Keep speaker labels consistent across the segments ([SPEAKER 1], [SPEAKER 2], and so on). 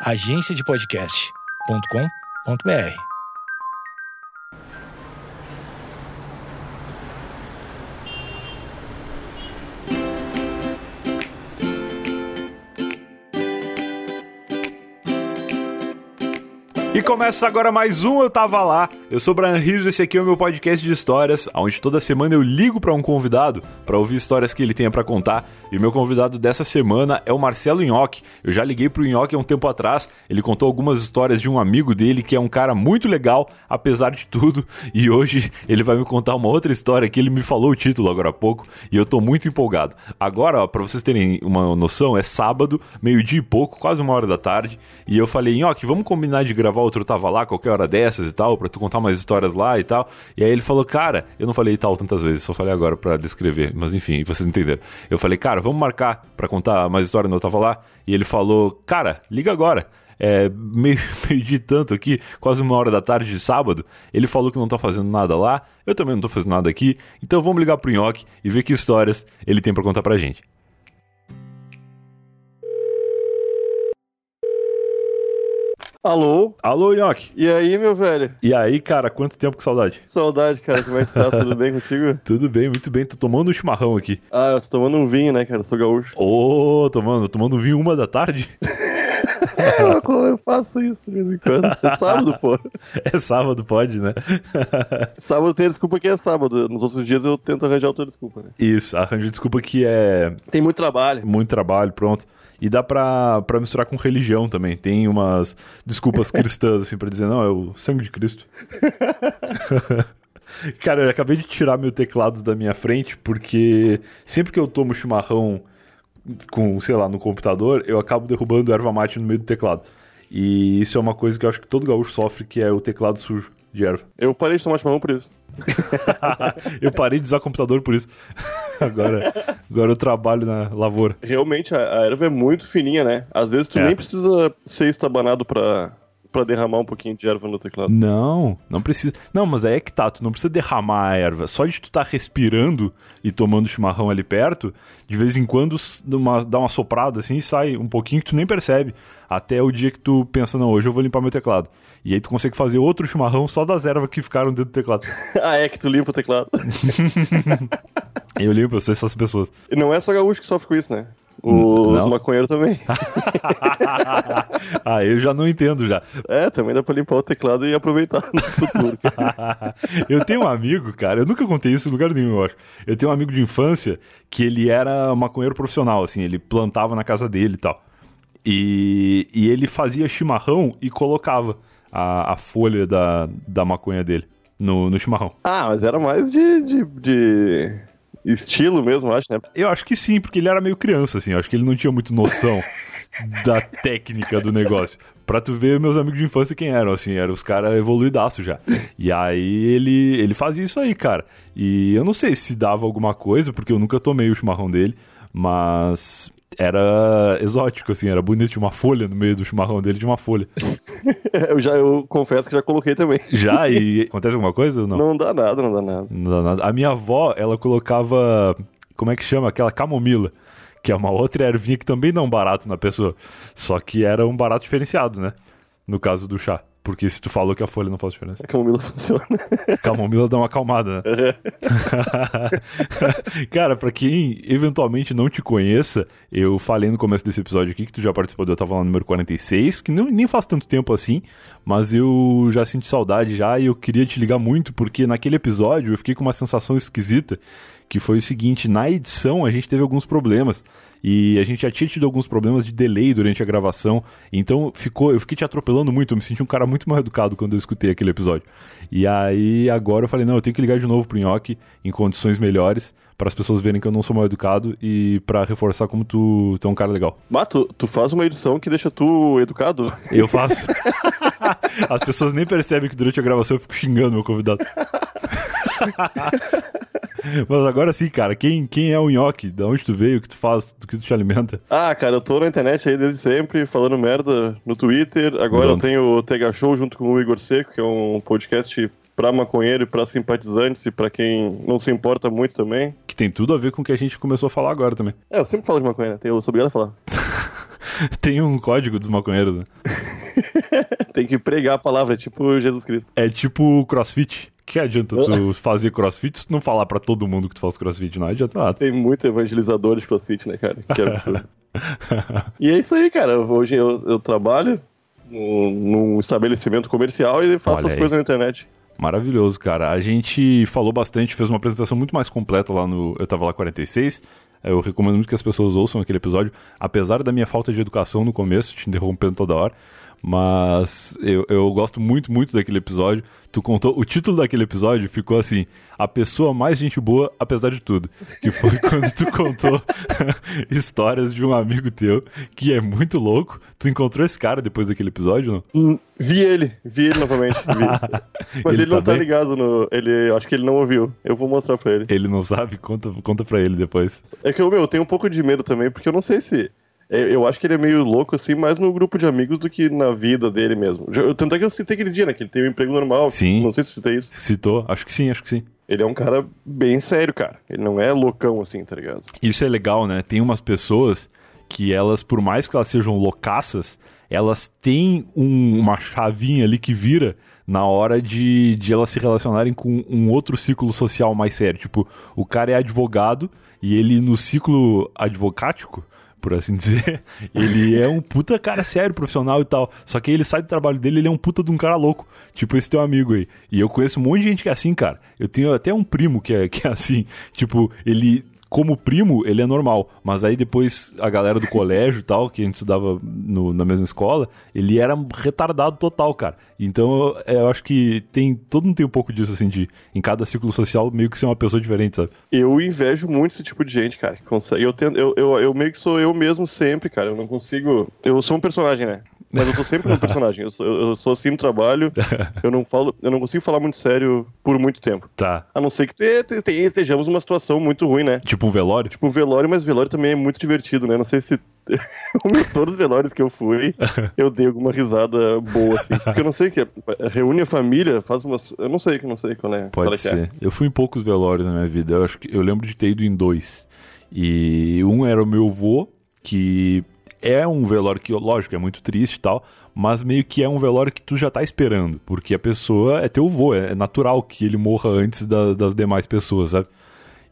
[SPEAKER 1] agenciadepodcast.com.br.
[SPEAKER 2] E começa agora mais um Eu Tava Lá. Eu sou o Brian Rizzo, esse aqui é o meu podcast de histórias, onde toda semana eu ligo para um convidado para ouvir histórias que ele tenha para contar. E o meu convidado dessa semana é o Marcelo Nhoque. Eu já liguei pro Nhoque há um tempo atrás, ele contou algumas histórias de um amigo dele que é um cara muito legal, apesar de tudo. E hoje ele vai me contar uma outra história que ele me falou o título agora há pouco e eu tô muito empolgado. Agora, para vocês terem uma noção, é sábado, meio-dia e pouco, quase uma hora da tarde. E eu falei, Nhoque, vamos combinar de gravar outro Tava Lá, qualquer hora dessas e tal, pra tu contar umas histórias lá e tal. E aí ele falou, cara, eu não falei tal tantas vezes, só falei agora para descrever, mas enfim, vocês entenderam. Eu falei, cara, vamos marcar para contar mais história no Eu Tava Lá? E ele falou, cara, liga agora. É, meio, meio de tanto aqui, quase uma hora da tarde de sábado. Ele falou que não tá fazendo nada lá, eu também não tô fazendo nada aqui, então vamos ligar pro Nhoque e ver que histórias ele tem para contar pra gente.
[SPEAKER 3] Alô?
[SPEAKER 2] Alô, Nhoque.
[SPEAKER 3] E aí, meu velho?
[SPEAKER 2] E aí, cara, quanto tempo com saudade?
[SPEAKER 3] Saudade, cara. Como é que tá? Tudo bem contigo?
[SPEAKER 2] Tudo bem, muito bem. Tô tomando um chimarrão aqui.
[SPEAKER 3] Ah, eu tô tomando um vinho, né, cara? Sou gaúcho.
[SPEAKER 2] Ô, oh, tomando, tomando um vinho uma da tarde?
[SPEAKER 3] É, eu, eu faço isso de vez em quando. É sábado, pô.
[SPEAKER 2] É sábado, pode, né?
[SPEAKER 3] sábado tem a desculpa que é sábado. Nos outros dias eu tento arranjar outra desculpa, né?
[SPEAKER 2] Isso, arranjo desculpa que é.
[SPEAKER 3] Tem muito trabalho.
[SPEAKER 2] Muito trabalho, pronto. E dá pra, pra misturar com religião também. Tem umas desculpas cristãs, assim, pra dizer, não, é o sangue de Cristo. Cara, eu acabei de tirar meu teclado da minha frente, porque sempre que eu tomo chimarrão com, sei lá, no computador, eu acabo derrubando erva mate no meio do teclado. E isso é uma coisa que eu acho que todo gaúcho sofre, que é o teclado sujo de erva.
[SPEAKER 3] Eu parei de tomar chimarrão por isso.
[SPEAKER 2] eu parei de usar computador por isso. agora, agora eu trabalho na lavoura.
[SPEAKER 3] Realmente, a, a erva é muito fininha, né? Às vezes tu é. nem precisa ser estabanado pra, pra derramar um pouquinho de erva no teclado.
[SPEAKER 2] Não, não precisa. Não, mas aí é que tá, tu não precisa derramar a erva. Só de tu tá respirando e tomando chimarrão ali perto, de vez em quando uma, dá uma soprada assim e sai um pouquinho que tu nem percebe. Até o dia que tu pensa, não, hoje eu vou limpar meu teclado. E aí tu consegue fazer outro chimarrão só das ervas que ficaram dentro do teclado.
[SPEAKER 3] ah, é que tu limpa o teclado.
[SPEAKER 2] eu limpo, eu sou essas pessoas.
[SPEAKER 3] E não é só gaúcho que sofre com isso, né? Os não? maconheiros também.
[SPEAKER 2] ah, eu já não entendo já.
[SPEAKER 3] É, também dá pra limpar o teclado e aproveitar no futuro.
[SPEAKER 2] eu tenho um amigo, cara, eu nunca contei isso em lugar nenhum, eu acho. Eu tenho um amigo de infância que ele era maconheiro profissional, assim, ele plantava na casa dele e tal. E, e ele fazia chimarrão e colocava a, a folha da, da maconha dele no, no chimarrão.
[SPEAKER 3] Ah, mas era mais de, de, de estilo mesmo, acho, né?
[SPEAKER 2] Eu acho que sim, porque ele era meio criança, assim. Eu acho que ele não tinha muito noção da técnica do negócio. Pra tu ver meus amigos de infância quem eram, assim, eram os caras evoluidaço já. E aí ele, ele fazia isso aí, cara. E eu não sei se dava alguma coisa, porque eu nunca tomei o chimarrão dele, mas era exótico, assim, era bonito, tinha uma folha no meio do chimarrão dele, tinha uma folha.
[SPEAKER 3] eu já, eu confesso que já coloquei também.
[SPEAKER 2] Já? E acontece alguma coisa ou não?
[SPEAKER 3] Não dá nada, não dá nada.
[SPEAKER 2] Não dá nada. A minha avó, ela colocava, como é que chama? Aquela camomila. Que é uma outra ervinha que também dá um barato na pessoa. Só que era um barato diferenciado, né? No caso do chá. Porque se tu falou que a folha não faz diferença.
[SPEAKER 3] A camomila funciona.
[SPEAKER 2] Camomila dá uma acalmada, né? Cara, pra quem eventualmente não te conheça, eu falei no começo desse episódio aqui que tu já participou do Eu Tava lá no número 46, que não, nem faz tanto tempo assim, mas eu já senti saudade já e eu queria te ligar muito, porque naquele episódio eu fiquei com uma sensação esquisita, que foi o seguinte, na edição a gente teve alguns problemas. E a gente já tinha tido alguns problemas de delay durante a gravação. Então ficou, eu fiquei te atropelando muito. Eu me senti um cara muito mal educado quando eu escutei aquele episódio. E aí agora eu falei: não, eu tenho que ligar de novo pro Nhoque em condições melhores. Para as pessoas verem que eu não sou mal educado e para reforçar como tu, tu é um cara legal.
[SPEAKER 3] Mato, tu faz uma edição que deixa tu educado?
[SPEAKER 2] Eu faço. As pessoas nem percebem que durante a gravação eu fico xingando meu convidado. Mas agora sim, cara, quem, quem é o Nhoque? Da onde tu veio? O que tu faz? Do que tu te alimenta?
[SPEAKER 3] Ah, cara, eu tô na internet aí desde sempre, falando merda no Twitter. Agora Pronto. eu tenho o Tega Show junto com o Igor Seco, que é um podcast pra maconheiro e pra simpatizantes e pra quem não se importa muito também.
[SPEAKER 2] Que tem tudo a ver com o que a gente começou a falar agora também.
[SPEAKER 3] É, eu sempre falo de maconha, né? eu sou obrigado a falar.
[SPEAKER 2] Tem um código dos maconheiros, né?
[SPEAKER 3] Tem que pregar a palavra, é tipo Jesus Cristo.
[SPEAKER 2] É tipo crossfit. Que adianta tu fazer crossfit se tu não falar pra todo mundo que tu faz crossfit? Não adianta nada.
[SPEAKER 3] Tem muito evangelizador de crossfit, né, cara? Que absurdo. e é isso aí, cara. Hoje eu, eu trabalho num, num estabelecimento comercial e faço
[SPEAKER 2] Olha
[SPEAKER 3] as
[SPEAKER 2] aí.
[SPEAKER 3] coisas na internet.
[SPEAKER 2] Maravilhoso, cara. A gente falou bastante, fez uma apresentação muito mais completa lá no Eu Tava Lá 46. Eu recomendo muito que as pessoas ouçam aquele episódio, apesar da minha falta de educação no começo, te interrompendo toda hora. Mas eu, eu gosto muito, muito daquele episódio. Tu contou. O título daquele episódio ficou assim: A pessoa mais gente boa, apesar de tudo. Que foi quando tu contou histórias de um amigo teu que é muito louco. Tu encontrou esse cara depois daquele episódio, não?
[SPEAKER 3] Hum, Vi ele, vi ele novamente. vi. Mas
[SPEAKER 2] Ele
[SPEAKER 3] ele, não
[SPEAKER 2] tá
[SPEAKER 3] tá ligado no. Ele, acho que ele não ouviu. Eu vou mostrar pra ele.
[SPEAKER 2] Ele não sabe? Conta, conta pra ele depois.
[SPEAKER 3] É que eu, meu, eu tenho um pouco de medo também, porque eu não sei se. Eu acho que ele é meio louco, assim, mais no grupo de amigos do que na vida dele mesmo. Eu- Tanto é que eu citei aquele dia, né? Que ele tem um emprego normal.
[SPEAKER 2] Sim.
[SPEAKER 3] Não sei se citei isso.
[SPEAKER 2] Citou? Acho que sim, acho que sim.
[SPEAKER 3] Ele é um cara bem sério, cara. Ele não é loucão, assim, tá ligado?
[SPEAKER 2] Isso é legal, né? Tem umas pessoas que elas, por mais que elas sejam loucaças, elas têm um- uma chavinha ali que vira na hora de, de elas se relacionarem com um outro ciclo social mais sério. Tipo, o cara é advogado e ele no ciclo advocático, por assim dizer, ele é um puta cara sério, profissional e tal. Só que ele sai do trabalho dele, ele é um puta de um cara louco. Tipo esse teu amigo aí. E eu conheço um monte de gente que é assim, cara. Eu tenho até um primo que é, que é assim. Tipo, ele como primo, ele é normal. Mas aí depois a galera do colégio e tal, que a gente estudava no- na mesma escola, ele era retardado total, cara. Então eu, eu acho que tem. Todo mundo tem um pouco disso, assim, de em cada ciclo social meio que ser uma pessoa diferente, sabe?
[SPEAKER 3] Eu invejo muito esse tipo de gente, cara. Que consegue. Eu, tento, eu, eu, eu meio que sou eu mesmo sempre, cara. Eu não consigo. Eu sou um personagem, né? Mas eu tô sempre um personagem. Eu sou, eu sou assim no trabalho. Eu não falo. Eu não consigo falar muito sério por muito tempo.
[SPEAKER 2] Tá.
[SPEAKER 3] A não ser que te- te- te- estejamos numa situação muito ruim, né?
[SPEAKER 2] Tipo um velório?
[SPEAKER 3] Tipo, velório, mas velório também é muito divertido, né? Não sei se. Todos os velórios que eu fui, eu dei alguma risada boa, assim. Porque eu não sei o que. é. Reúne a família, faz umas. Eu não sei, eu não sei qual é. qual
[SPEAKER 2] Pode
[SPEAKER 3] é que é.
[SPEAKER 2] ser. Eu fui em poucos velórios na minha vida. Eu acho que eu lembro de ter ido em dois. E um era o meu vô, que é um velório que, lógico, é muito triste e tal, mas meio que é um velório que tu já tá esperando, porque a pessoa é teu vô, é natural que ele morra antes da- das demais pessoas, sabe?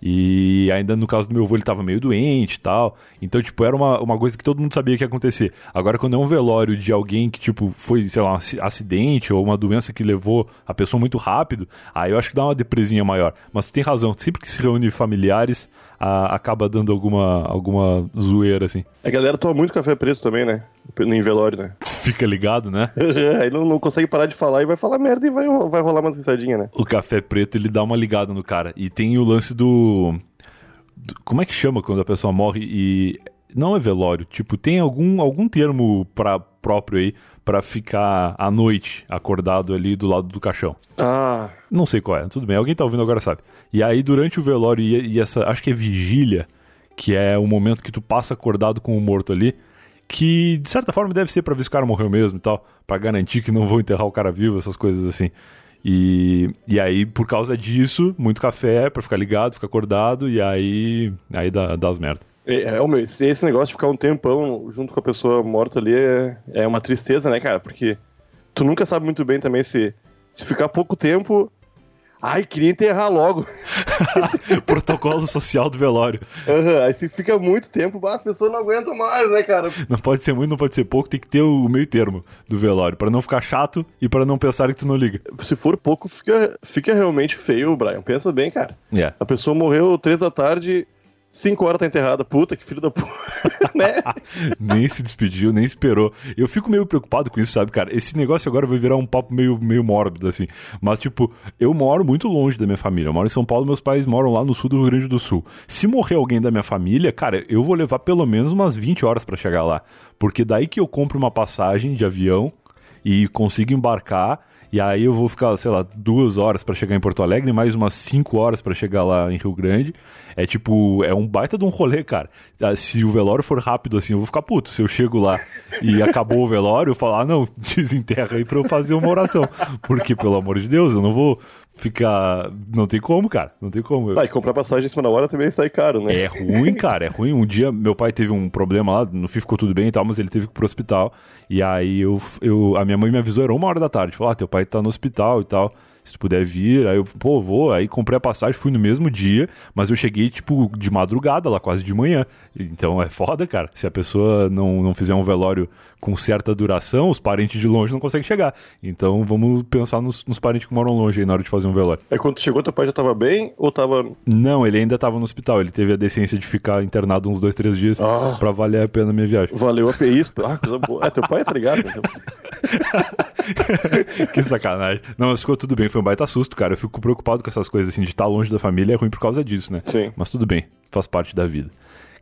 [SPEAKER 2] E ainda no caso do meu avô, ele tava meio doente e tal. Então, tipo, era uma, uma coisa que todo mundo sabia que ia acontecer. Agora, quando é um velório de alguém que, tipo, foi, sei lá, um aci- acidente ou uma doença que levou a pessoa muito rápido, aí eu acho que dá uma depresinha maior. Mas tu tem razão, sempre que se reúne familiares, a- acaba dando alguma, alguma zoeira, assim.
[SPEAKER 3] A galera toma muito café preto também, né? Em velório, né?
[SPEAKER 2] Fica ligado, né?
[SPEAKER 3] Aí não, não consegue parar de falar e vai falar merda e vai, vai rolar umas risadinhas, né?
[SPEAKER 2] O café preto, ele dá uma ligada no cara. E tem o lance do. do- como é que chama quando a pessoa morre e. Não é velório, tipo, tem algum, algum termo pra, próprio aí pra ficar à noite acordado ali do lado do caixão.
[SPEAKER 3] Ah,
[SPEAKER 2] Não sei qual é, tudo bem, alguém tá ouvindo agora sabe. E aí, durante o velório e, e essa, acho que é vigília, que é o momento que tu passa acordado com o morto ali, que de certa forma deve ser pra ver se o cara morreu mesmo e tal, pra garantir que não vão enterrar o cara vivo, essas coisas assim. E, e aí, por causa disso, muito café pra ficar ligado, ficar acordado, e aí, aí dá, dá as merda.
[SPEAKER 3] É, é meu, esse, esse negócio de ficar um tempão junto com a pessoa morta ali é, é uma tristeza, né, cara? Porque tu nunca sabe muito bem também se, se ficar pouco tempo. Ai, queria enterrar logo.
[SPEAKER 2] Protocolo social do velório.
[SPEAKER 3] Aham, Aí se fica muito tempo, as pessoas não aguentam mais, né, cara?
[SPEAKER 2] Não pode ser muito, não pode ser pouco, tem que ter o meio termo do velório, pra não ficar chato e pra não pensar que tu não liga.
[SPEAKER 3] Se for pouco, fica, fica realmente feio, Brian. Pensa bem, cara.
[SPEAKER 2] É.
[SPEAKER 3] A pessoa morreu três da tarde, cinco horas tá enterrada. Puta, que filho da puta, né?
[SPEAKER 2] nem se despediu, nem esperou. Eu fico meio preocupado com isso, sabe, cara? Esse negócio agora vai virar um papo meio, meio mórbido, assim. Mas, tipo, eu moro muito longe da minha família. Eu moro em São Paulo, meus pais moram lá no sul do Rio Grande do Sul. Se morrer alguém da minha família, cara, eu vou levar pelo menos umas 20 horas pra chegar lá. Porque daí que eu compro uma passagem de avião e consigo embarcar. E aí eu vou ficar, sei lá, duas horas pra chegar em Porto Alegre, mais umas cinco horas pra chegar lá em Rio Grande. É tipo, é um baita de um rolê, cara. Ah, Se o velório for rápido assim, eu vou ficar puto. Se eu chego lá e acabou o velório, eu falo, ah, não, desenterra aí pra eu fazer uma oração. Porque, pelo amor de Deus, eu não vou fica. Não tem como, cara. Não tem como.
[SPEAKER 3] Ah, e comprar passagem em cima da hora também sai caro, né?
[SPEAKER 2] É ruim, cara, é ruim. Um dia meu pai teve um problema lá, no fim ficou tudo bem e tal, mas ele teve que ir pro hospital. E aí eu, eu, a minha mãe me avisou, era uma hora da tarde. Falou, ah, teu pai tá no hospital e tal. Se tu puder vir, aí eu, pô, vou. Aí comprei a passagem, fui no mesmo dia, mas eu cheguei, tipo, de madrugada lá, quase de manhã. Então é foda, cara. Se a pessoa não, não fizer um velório com certa duração, os parentes de longe não conseguem chegar. Então vamos pensar nos, nos parentes que moram longe aí na hora de fazer um velório.
[SPEAKER 3] Aí quando chegou, teu pai já tava bem ou tava.
[SPEAKER 2] Não, ele ainda tava no hospital. Ele teve a decência de ficar internado uns dois, três dias
[SPEAKER 3] Ah.
[SPEAKER 2] pra valer a pena a minha viagem.
[SPEAKER 3] Valeu a PIS? Ah, coisa boa. É, teu pai tá ligado? né?
[SPEAKER 2] que sacanagem. Não, mas ficou tudo bem. Foi um baita susto, cara. Eu fico preocupado com essas coisas, assim, de estar longe da família é ruim por causa disso, né?
[SPEAKER 3] Sim.
[SPEAKER 2] Mas tudo bem, faz parte da vida.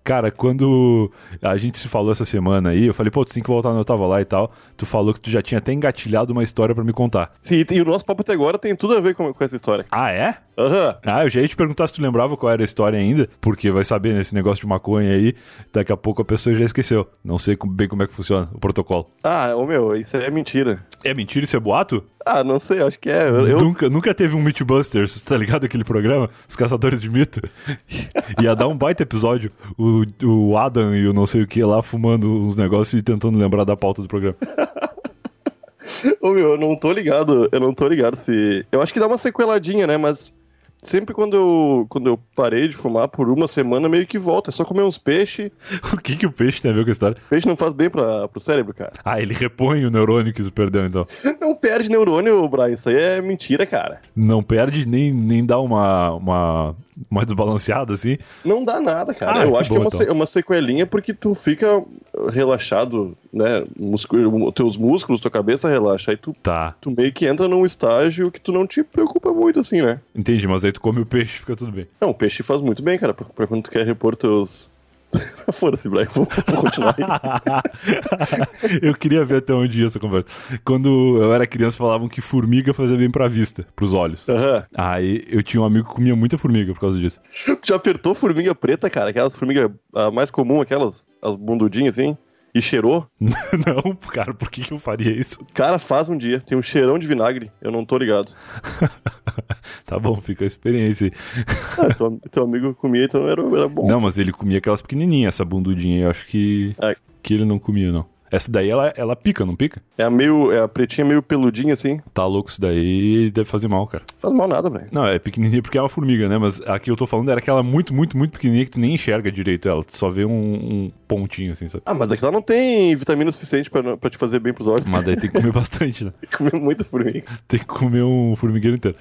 [SPEAKER 2] Cara, quando a gente se falou essa semana aí, eu falei, pô, tu tem que voltar onde eu tava lá e tal. Tu falou que tu já tinha até engatilhado uma história pra me contar.
[SPEAKER 3] Sim, e o nosso papo até agora tem tudo a ver com, com essa história.
[SPEAKER 2] Ah, é?
[SPEAKER 3] Aham.
[SPEAKER 2] Ah, eu já ia te perguntar se tu lembrava qual era a história ainda, porque vai saber nesse negócio de maconha aí, daqui a pouco a pessoa já esqueceu. Não sei bem como é que funciona o protocolo.
[SPEAKER 3] Ah, ô meu, isso é mentira.
[SPEAKER 2] É mentira isso é boato?
[SPEAKER 3] Ah, não sei, acho que é. Eu,
[SPEAKER 2] Nunca, nunca teve um Mythbusters, tá ligado aquele programa? Os Caçadores de Mito. Ia dar um baita episódio. O, o Adam e o não sei o que lá fumando uns negócios e tentando lembrar da pauta do programa.
[SPEAKER 3] Ô meu, eu não tô ligado. Eu não tô ligado se. Eu acho que dá uma sequeladinha, né? Mas sempre quando eu, quando eu parei de fumar por uma semana, meio que volta. É só comer uns peixes.
[SPEAKER 2] O que, que o peixe tem a ver com a história?
[SPEAKER 3] Peixe não faz bem pra, pro cérebro, cara.
[SPEAKER 2] Ah, ele repõe o neurônio que tu perdeu, então.
[SPEAKER 3] Não perde neurônio, Brian. Isso aí é mentira, cara.
[SPEAKER 2] Não perde nem, nem dá uma, uma, uma desbalanceada, assim.
[SPEAKER 3] Não dá nada, cara.
[SPEAKER 2] Ah,
[SPEAKER 3] eu
[SPEAKER 2] que
[SPEAKER 3] acho que é uma,
[SPEAKER 2] então.
[SPEAKER 3] uma sequelinha porque tu fica relaxado, né? Músculo, teus músculos, tua cabeça relaxa. Aí tu,
[SPEAKER 2] Tá,
[SPEAKER 3] tu meio que entra num estágio que tu não te preocupa muito, assim, né?
[SPEAKER 2] entendi, mas aí tu come o peixe fica tudo bem.
[SPEAKER 3] Não, o peixe faz muito bem, cara, pra, pra quando tu quer repor teus. Foda-se, Brian, vou, vou continuar aí.
[SPEAKER 2] eu queria ver até onde ia essa conversa. Quando eu era criança, falavam que formiga fazia bem pra vista, pros olhos.
[SPEAKER 3] Aham.
[SPEAKER 2] Aí eu tinha um amigo que comia muita formiga por causa disso.
[SPEAKER 3] Tu já apertou formiga preta, cara? Aquelas formigas mais comum, aquelas, as bundudinhas assim? E cheirou?
[SPEAKER 2] Não, cara, por que, que eu faria isso?
[SPEAKER 3] Cara, faz um dia. Tem um cheirão de vinagre. Eu não tô ligado.
[SPEAKER 2] Tá bom, fica a experiência aí.
[SPEAKER 3] Ah, teu, teu amigo comia, então era, era bom.
[SPEAKER 2] Não, mas ele comia aquelas pequenininhas, essa bundudinha. aí, Eu acho que,
[SPEAKER 3] É.
[SPEAKER 2] que ele não comia, não. Essa daí, ela, ela pica, não pica?
[SPEAKER 3] É a meio. É a pretinha meio peludinha assim.
[SPEAKER 2] Tá louco isso daí, deve fazer mal, cara.
[SPEAKER 3] Faz mal nada, velho.
[SPEAKER 2] Não, é pequenininha porque é uma formiga, né? Mas a que eu tô falando era aquela muito, muito, muito pequenininha que tu nem enxerga direito ela. Tu só vê um, um pontinho, assim, sabe?
[SPEAKER 3] Ah, mas aqui lá não tem vitamina suficiente pra, pra te fazer bem pros olhos.
[SPEAKER 2] Mas daí tem que comer bastante, né?
[SPEAKER 3] Tem que comer muita formiga.
[SPEAKER 2] Tem que comer um formigueiro inteiro.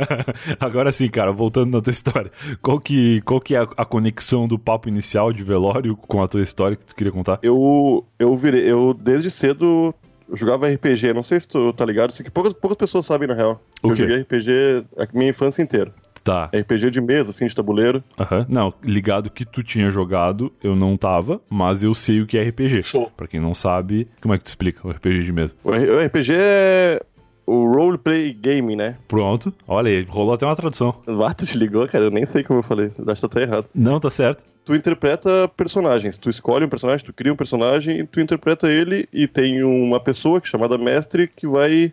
[SPEAKER 2] Agora sim, cara, voltando na tua história. Qual que, qual que é a, a conexão do papo inicial de velório com a tua história que tu queria contar?
[SPEAKER 3] Eu, eu virei. Eu, desde cedo, jogava RPG. Não sei se tu tá ligado. Isso que poucas, poucas pessoas sabem, na real.
[SPEAKER 2] O
[SPEAKER 3] eu
[SPEAKER 2] quê?
[SPEAKER 3] joguei RPG a minha infância inteira.
[SPEAKER 2] Tá.
[SPEAKER 3] RPG de mesa, assim, de tabuleiro.
[SPEAKER 2] Aham. Não, ligado que tu tinha jogado, eu não tava, mas eu sei o que é RPG.
[SPEAKER 3] Show.
[SPEAKER 2] Pra quem não sabe, como é que tu explica o RPG de mesa?
[SPEAKER 3] O RPG é o roleplay game, né?
[SPEAKER 2] Pronto. Olha aí, rolou até uma tradução.
[SPEAKER 3] Ah, tu te ligou, cara? Eu nem sei como eu falei. Acho que tá até errado.
[SPEAKER 2] Não, tá certo.
[SPEAKER 3] Tu interpreta personagens. Tu escolhe um personagem, tu cria um personagem e tu interpreta ele e tem uma pessoa que é chamada mestre que vai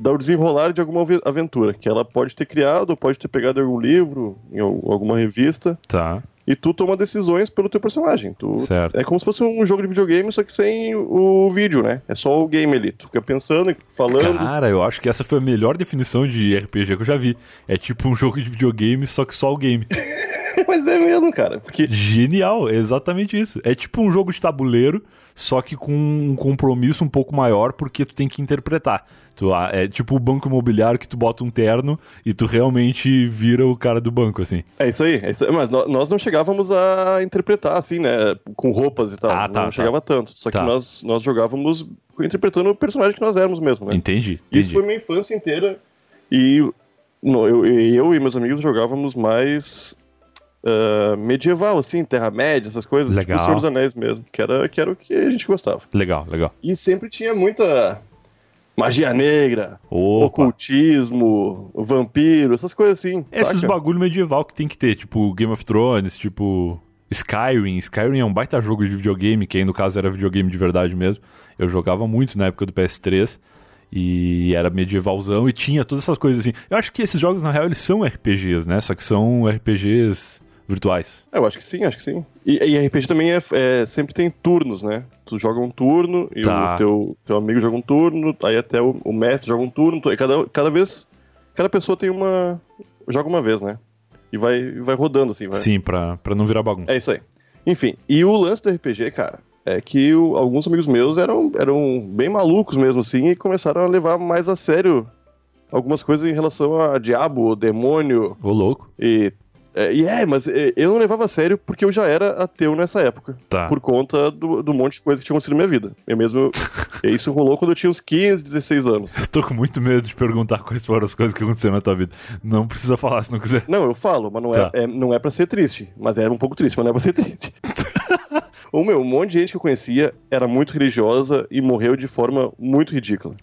[SPEAKER 3] dar o desenrolar de alguma ave- aventura, que ela pode ter criado, pode ter pegado em algum livro, em al- alguma revista,
[SPEAKER 2] Tá.
[SPEAKER 3] E tu toma decisões pelo teu personagem. Tu,
[SPEAKER 2] Certo.
[SPEAKER 3] É como se fosse um jogo de videogame, só que sem o vídeo, né? É só o game ali. Tu fica pensando, falando.
[SPEAKER 2] Cara, eu acho que essa foi a melhor definição de RPG que eu já vi. É tipo um jogo de videogame, só que só o game.
[SPEAKER 3] Mas é mesmo, cara. Porque
[SPEAKER 2] Genial, é exatamente isso. É tipo um jogo de tabuleiro, só que com um compromisso um pouco maior, porque tu tem que interpretar. Tu, ah, é tipo o banco imobiliário que tu bota um terno e tu realmente vira o cara do banco, assim.
[SPEAKER 3] É isso aí, é isso aí. mas nó- nós não chegávamos a interpretar assim, né? Com roupas e tal.
[SPEAKER 2] Ah, tá,
[SPEAKER 3] não
[SPEAKER 2] tá.
[SPEAKER 3] chegava tanto. Só
[SPEAKER 2] Tá.
[SPEAKER 3] que nós, nós jogávamos interpretando o personagem que nós éramos mesmo, né?
[SPEAKER 2] Entendi.
[SPEAKER 3] Isso
[SPEAKER 2] entendi.
[SPEAKER 3] foi minha infância inteira. E no, eu, eu e meus amigos jogávamos mais ah, medieval, assim, Terra-média, essas coisas. Tipo
[SPEAKER 2] Legal.
[SPEAKER 3] o Senhor dos Anéis mesmo, que era, que era o que a gente gostava.
[SPEAKER 2] Legal, legal.
[SPEAKER 3] E sempre tinha muita magia negra,
[SPEAKER 2] Opa.
[SPEAKER 3] ocultismo, vampiro, essas coisas assim.
[SPEAKER 2] Esses
[SPEAKER 3] saca?
[SPEAKER 2] bagulho medieval que tem que ter, tipo Game of Thrones, tipo Skyrim. Skyrim é um baita jogo de videogame, que aí no caso era videogame de verdade mesmo. Eu jogava muito na época do PS3. E era medievalzão e tinha todas essas coisas assim. Eu acho que esses jogos, na real, eles são RPGs, né? Só que são RPGs virtuais.
[SPEAKER 3] É, eu acho que sim, acho que sim. E, e RPG também é, é- sempre tem turnos, né? Tu joga um turno e
[SPEAKER 2] Tá.
[SPEAKER 3] o teu, teu amigo joga um turno, aí até o, o mestre joga um turno, tu- e cada, cada vez, cada pessoa tem uma, joga uma vez, né? E vai, vai rodando assim, vai.
[SPEAKER 2] Sim, pra, pra não virar bagunça.
[SPEAKER 3] É isso aí. Enfim, e o lance do RPG, cara, é que o- alguns amigos meus eram, eram bem malucos mesmo, assim, e começaram a levar mais a sério algumas coisas em relação a diabo, demônio
[SPEAKER 2] Ô, louco.
[SPEAKER 3] e. É, e é, mas é, eu não levava a sério porque eu já era ateu nessa época.
[SPEAKER 2] Tá.
[SPEAKER 3] Por conta do, do monte de coisa que tinha acontecido na minha vida. Eu mesmo. isso rolou quando eu tinha uns 15, 16 anos.
[SPEAKER 2] Eu tô com muito medo de perguntar quais foram as coisas que aconteceram na tua vida. Não precisa falar se não quiser.
[SPEAKER 3] Não, eu falo, mas não,
[SPEAKER 2] Tá.
[SPEAKER 3] é, é, não é pra ser triste. Mas era um pouco triste, mas não é pra ser triste. O meu, um monte de gente que eu conhecia era muito religiosa e morreu de forma muito ridícula.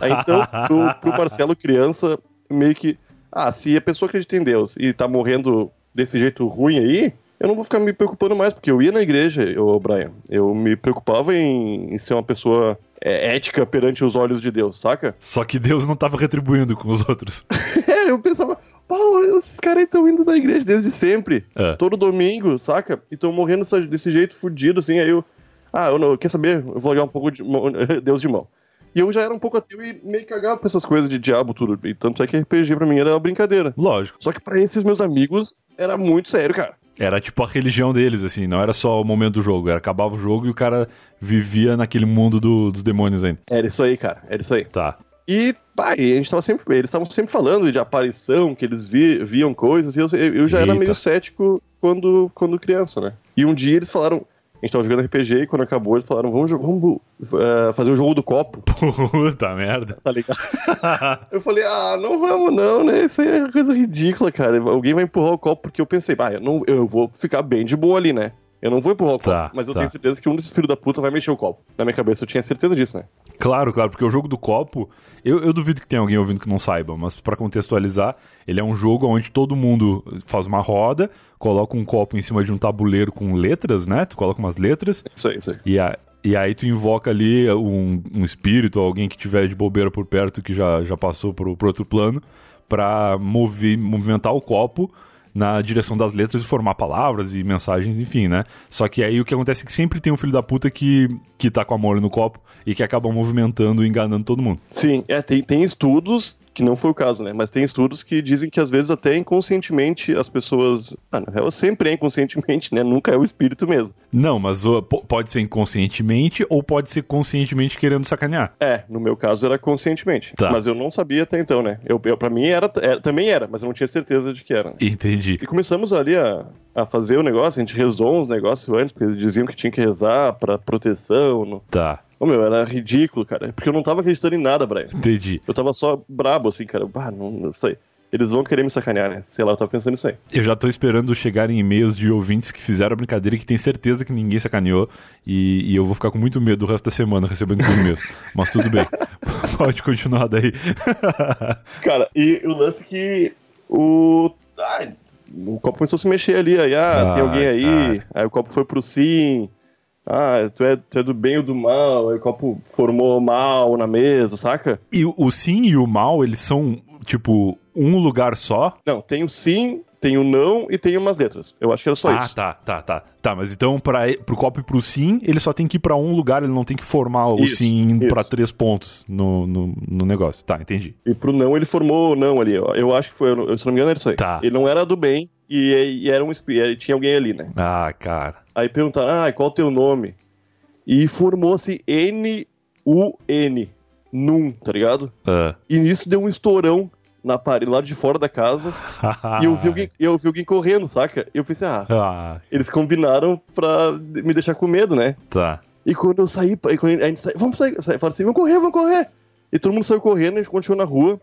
[SPEAKER 3] Aí, então, pro, pro Marcelo criança, meio que. Ah, se a pessoa acredita em Deus e tá morrendo desse jeito ruim aí, eu não vou ficar me preocupando mais, porque eu ia na igreja, ô Brian. Eu me preocupava em, em ser uma pessoa é, ética perante os olhos de Deus, saca?
[SPEAKER 2] Só que Deus não tava retribuindo com os outros.
[SPEAKER 3] É, eu pensava, pô, esses caras estão indo na igreja desde sempre.
[SPEAKER 2] É.
[SPEAKER 3] Todo domingo, saca? E estão morrendo desse jeito fudido, assim. Aí eu, ah, eu não, quer saber? Eu vou olhar um pouco de mão- Deus de mão. E eu já era um pouco ateu e meio cagava pra essas coisas de diabo, tudo. E tanto é que RPG pra mim era uma brincadeira.
[SPEAKER 2] Lógico.
[SPEAKER 3] Só que pra esses meus amigos era muito sério, cara.
[SPEAKER 2] Era tipo a religião deles, assim. Não era só o momento do jogo. Era acabava o jogo e o cara vivia naquele mundo do- dos demônios ainda.
[SPEAKER 3] Era isso aí, cara. Era isso aí.
[SPEAKER 2] Tá.
[SPEAKER 3] E, pá, e a gente tava sempre. Eles estavam sempre falando de aparição, que eles vi- viam coisas, e eu, eu já era
[SPEAKER 2] Eita.
[SPEAKER 3] meio cético quando, quando criança, né? E um dia eles falaram. A gente tava jogando RPG e quando acabou eles falaram: vamos, jogar, vamos eh, fazer o jogo do copo,
[SPEAKER 2] Puta merda.
[SPEAKER 3] tá ligado? eu falei: ah, não vamos não, né? Isso aí é uma coisa ridícula, cara. Alguém vai empurrar o copo, porque eu pensei: ah, eu, não, eu vou ficar bem de boa ali, né? Eu não vou empurrar o copo,
[SPEAKER 2] Tá,
[SPEAKER 3] mas eu
[SPEAKER 2] tá.
[SPEAKER 3] tenho certeza que um desses filhos da puta vai mexer o copo. Na minha cabeça eu tinha certeza disso, né?
[SPEAKER 2] Claro, claro, porque o jogo do copo, eu, eu duvido que tenha alguém ouvindo que não saiba, mas pra contextualizar, ele é um jogo onde todo mundo faz uma roda, coloca um copo em cima de um tabuleiro com letras, né? Tu coloca umas letras
[SPEAKER 3] Isso aí, isso aí.
[SPEAKER 2] e, a- e aí tu invoca ali um, um espírito, alguém que tiver de bobeira por perto que já, já passou pro, pro outro plano, pra mover, movimentar o copo na direção das letras e formar palavras e mensagens, enfim, né? Só que aí o que acontece é que sempre tem um filho da puta que, que tá com a mole no copo e que acaba movimentando e enganando todo mundo.
[SPEAKER 3] Sim, é, tem, tem estudos, que não foi o caso, né? Mas tem estudos que dizem que às vezes até inconscientemente as pessoas. Ah, na real, sempre é inconscientemente, né? Nunca é o espírito mesmo.
[SPEAKER 2] Não, mas po- pode ser inconscientemente ou pode ser conscientemente querendo sacanear.
[SPEAKER 3] É, no meu caso era conscientemente.
[SPEAKER 2] Tá.
[SPEAKER 3] Mas eu não sabia até então, né? Eu, eu, pra mim era, era- também era, mas eu não tinha certeza de que era.
[SPEAKER 2] Entendi.
[SPEAKER 3] E começamos ali a, a fazer o negócio, a gente rezou uns negócios antes, porque eles diziam que tinha que rezar pra proteção. No...
[SPEAKER 2] Tá,
[SPEAKER 3] Ô meu, era ridículo, cara. Porque eu não tava acreditando em nada, Brian.
[SPEAKER 2] entendi.
[SPEAKER 3] Eu tava só brabo, assim, cara. Ah, não, não sei. Eles vão querer me sacanear, né? Sei lá, eu tava pensando nisso aí.
[SPEAKER 2] Eu já tô esperando chegarem e-mails de ouvintes que fizeram a brincadeira e que tem certeza que ninguém sacaneou. E, e eu vou ficar com muito medo o resto da semana recebendo esses e-mails. Mas tudo bem. Pode continuar daí.
[SPEAKER 3] Cara, e o lance que o. Ai, o copo começou a se mexer ali, aí, ah,
[SPEAKER 2] Ah,
[SPEAKER 3] tem alguém aí, aí o copo foi pro sim. Ah, tu é, tu é do bem ou do mal, aí o copo formou mal na mesa, saca?
[SPEAKER 2] e o, o sim e o mal, eles são, tipo, um lugar só?
[SPEAKER 3] Não, tem o sim, tem o não e tem umas letras. Eu acho que era só
[SPEAKER 2] ah,
[SPEAKER 3] isso.
[SPEAKER 2] tá, tá, tá. Tá, mas então pra, e- pro copo e pro sim, ele só tem que ir pra um lugar, ele não tem que formar o
[SPEAKER 3] Isso,
[SPEAKER 2] sim indo pra
[SPEAKER 3] isso.
[SPEAKER 2] três pontos no, no, no negócio. Tá, entendi.
[SPEAKER 3] E pro não ele formou não ali, ó. Eu acho que foi, eu- se não me engano era isso aí.
[SPEAKER 2] Tá.
[SPEAKER 3] Ele não era do bem e, e era um espírito, tinha alguém ali, né?
[SPEAKER 2] Ah, cara.
[SPEAKER 3] Aí perguntaram, ah, qual o teu nome? E formou-se N-U-N. Num, tá ligado?
[SPEAKER 2] Ah.
[SPEAKER 3] E nisso deu um estourão na parede lá de fora da casa. E eu vi, alguém, eu vi alguém correndo, saca? E eu pensei, ah,
[SPEAKER 2] Ah,
[SPEAKER 3] eles combinaram pra me deixar com medo, né?
[SPEAKER 2] tá.
[SPEAKER 3] E quando eu saí, e quando a gente saiu, vamos sair, saí, falaram assim, vamos correr, vamos correr. E todo mundo saiu correndo, a gente continuou na rua.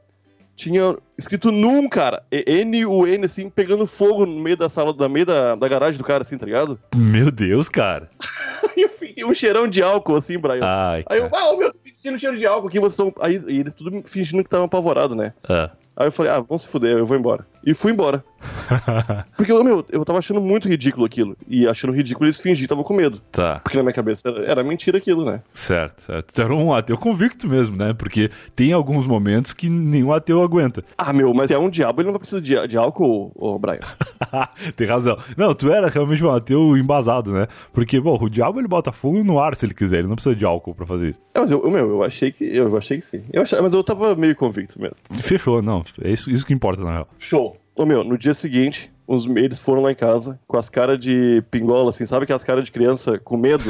[SPEAKER 3] Tinha escrito Num, cara. N-U-N, assim, pegando fogo no meio da sala, no meio da, da garagem do cara, assim, tá ligado?
[SPEAKER 2] Meu Deus, cara.
[SPEAKER 3] E um cheirão de álcool, assim, Brian.
[SPEAKER 2] Ai,
[SPEAKER 3] Aí eu, ah, meu, tô sentindo cheiro de álcool aqui, vocês estão. Aí e eles tudo fingindo que estavam apavorados, né?
[SPEAKER 2] Ah.
[SPEAKER 3] Aí eu falei, ah, vamos se fuder, eu vou embora. E fui embora. Porque, meu, eu tava achando muito ridículo aquilo. E achando ridículo eles fingir que tava com medo.
[SPEAKER 2] Tá.
[SPEAKER 3] Porque na minha cabeça era, era mentira aquilo, né?
[SPEAKER 2] Certo, certo. Tu era um ateu convicto mesmo, né? Porque tem alguns momentos que nenhum ateu aguenta.
[SPEAKER 3] Ah, meu, mas é um diabo, ele não vai precisar de, de álcool, ô, Brian.
[SPEAKER 2] tem razão. Não, tu era realmente um ateu embasado, né? Porque, bom, o diabo ele bota fogo no ar se ele quiser, ele não precisa de álcool pra fazer isso.
[SPEAKER 3] É, mas eu, eu, meu, eu achei que. Eu achei que sim. Eu achei, mas eu tava meio convicto mesmo.
[SPEAKER 2] Fechou, não. É isso, isso que importa, na real.
[SPEAKER 3] Show. Ô, meu, no dia seguinte, os, eles foram lá em casa com as caras de pingola, assim, sabe aquelas caras de criança com medo?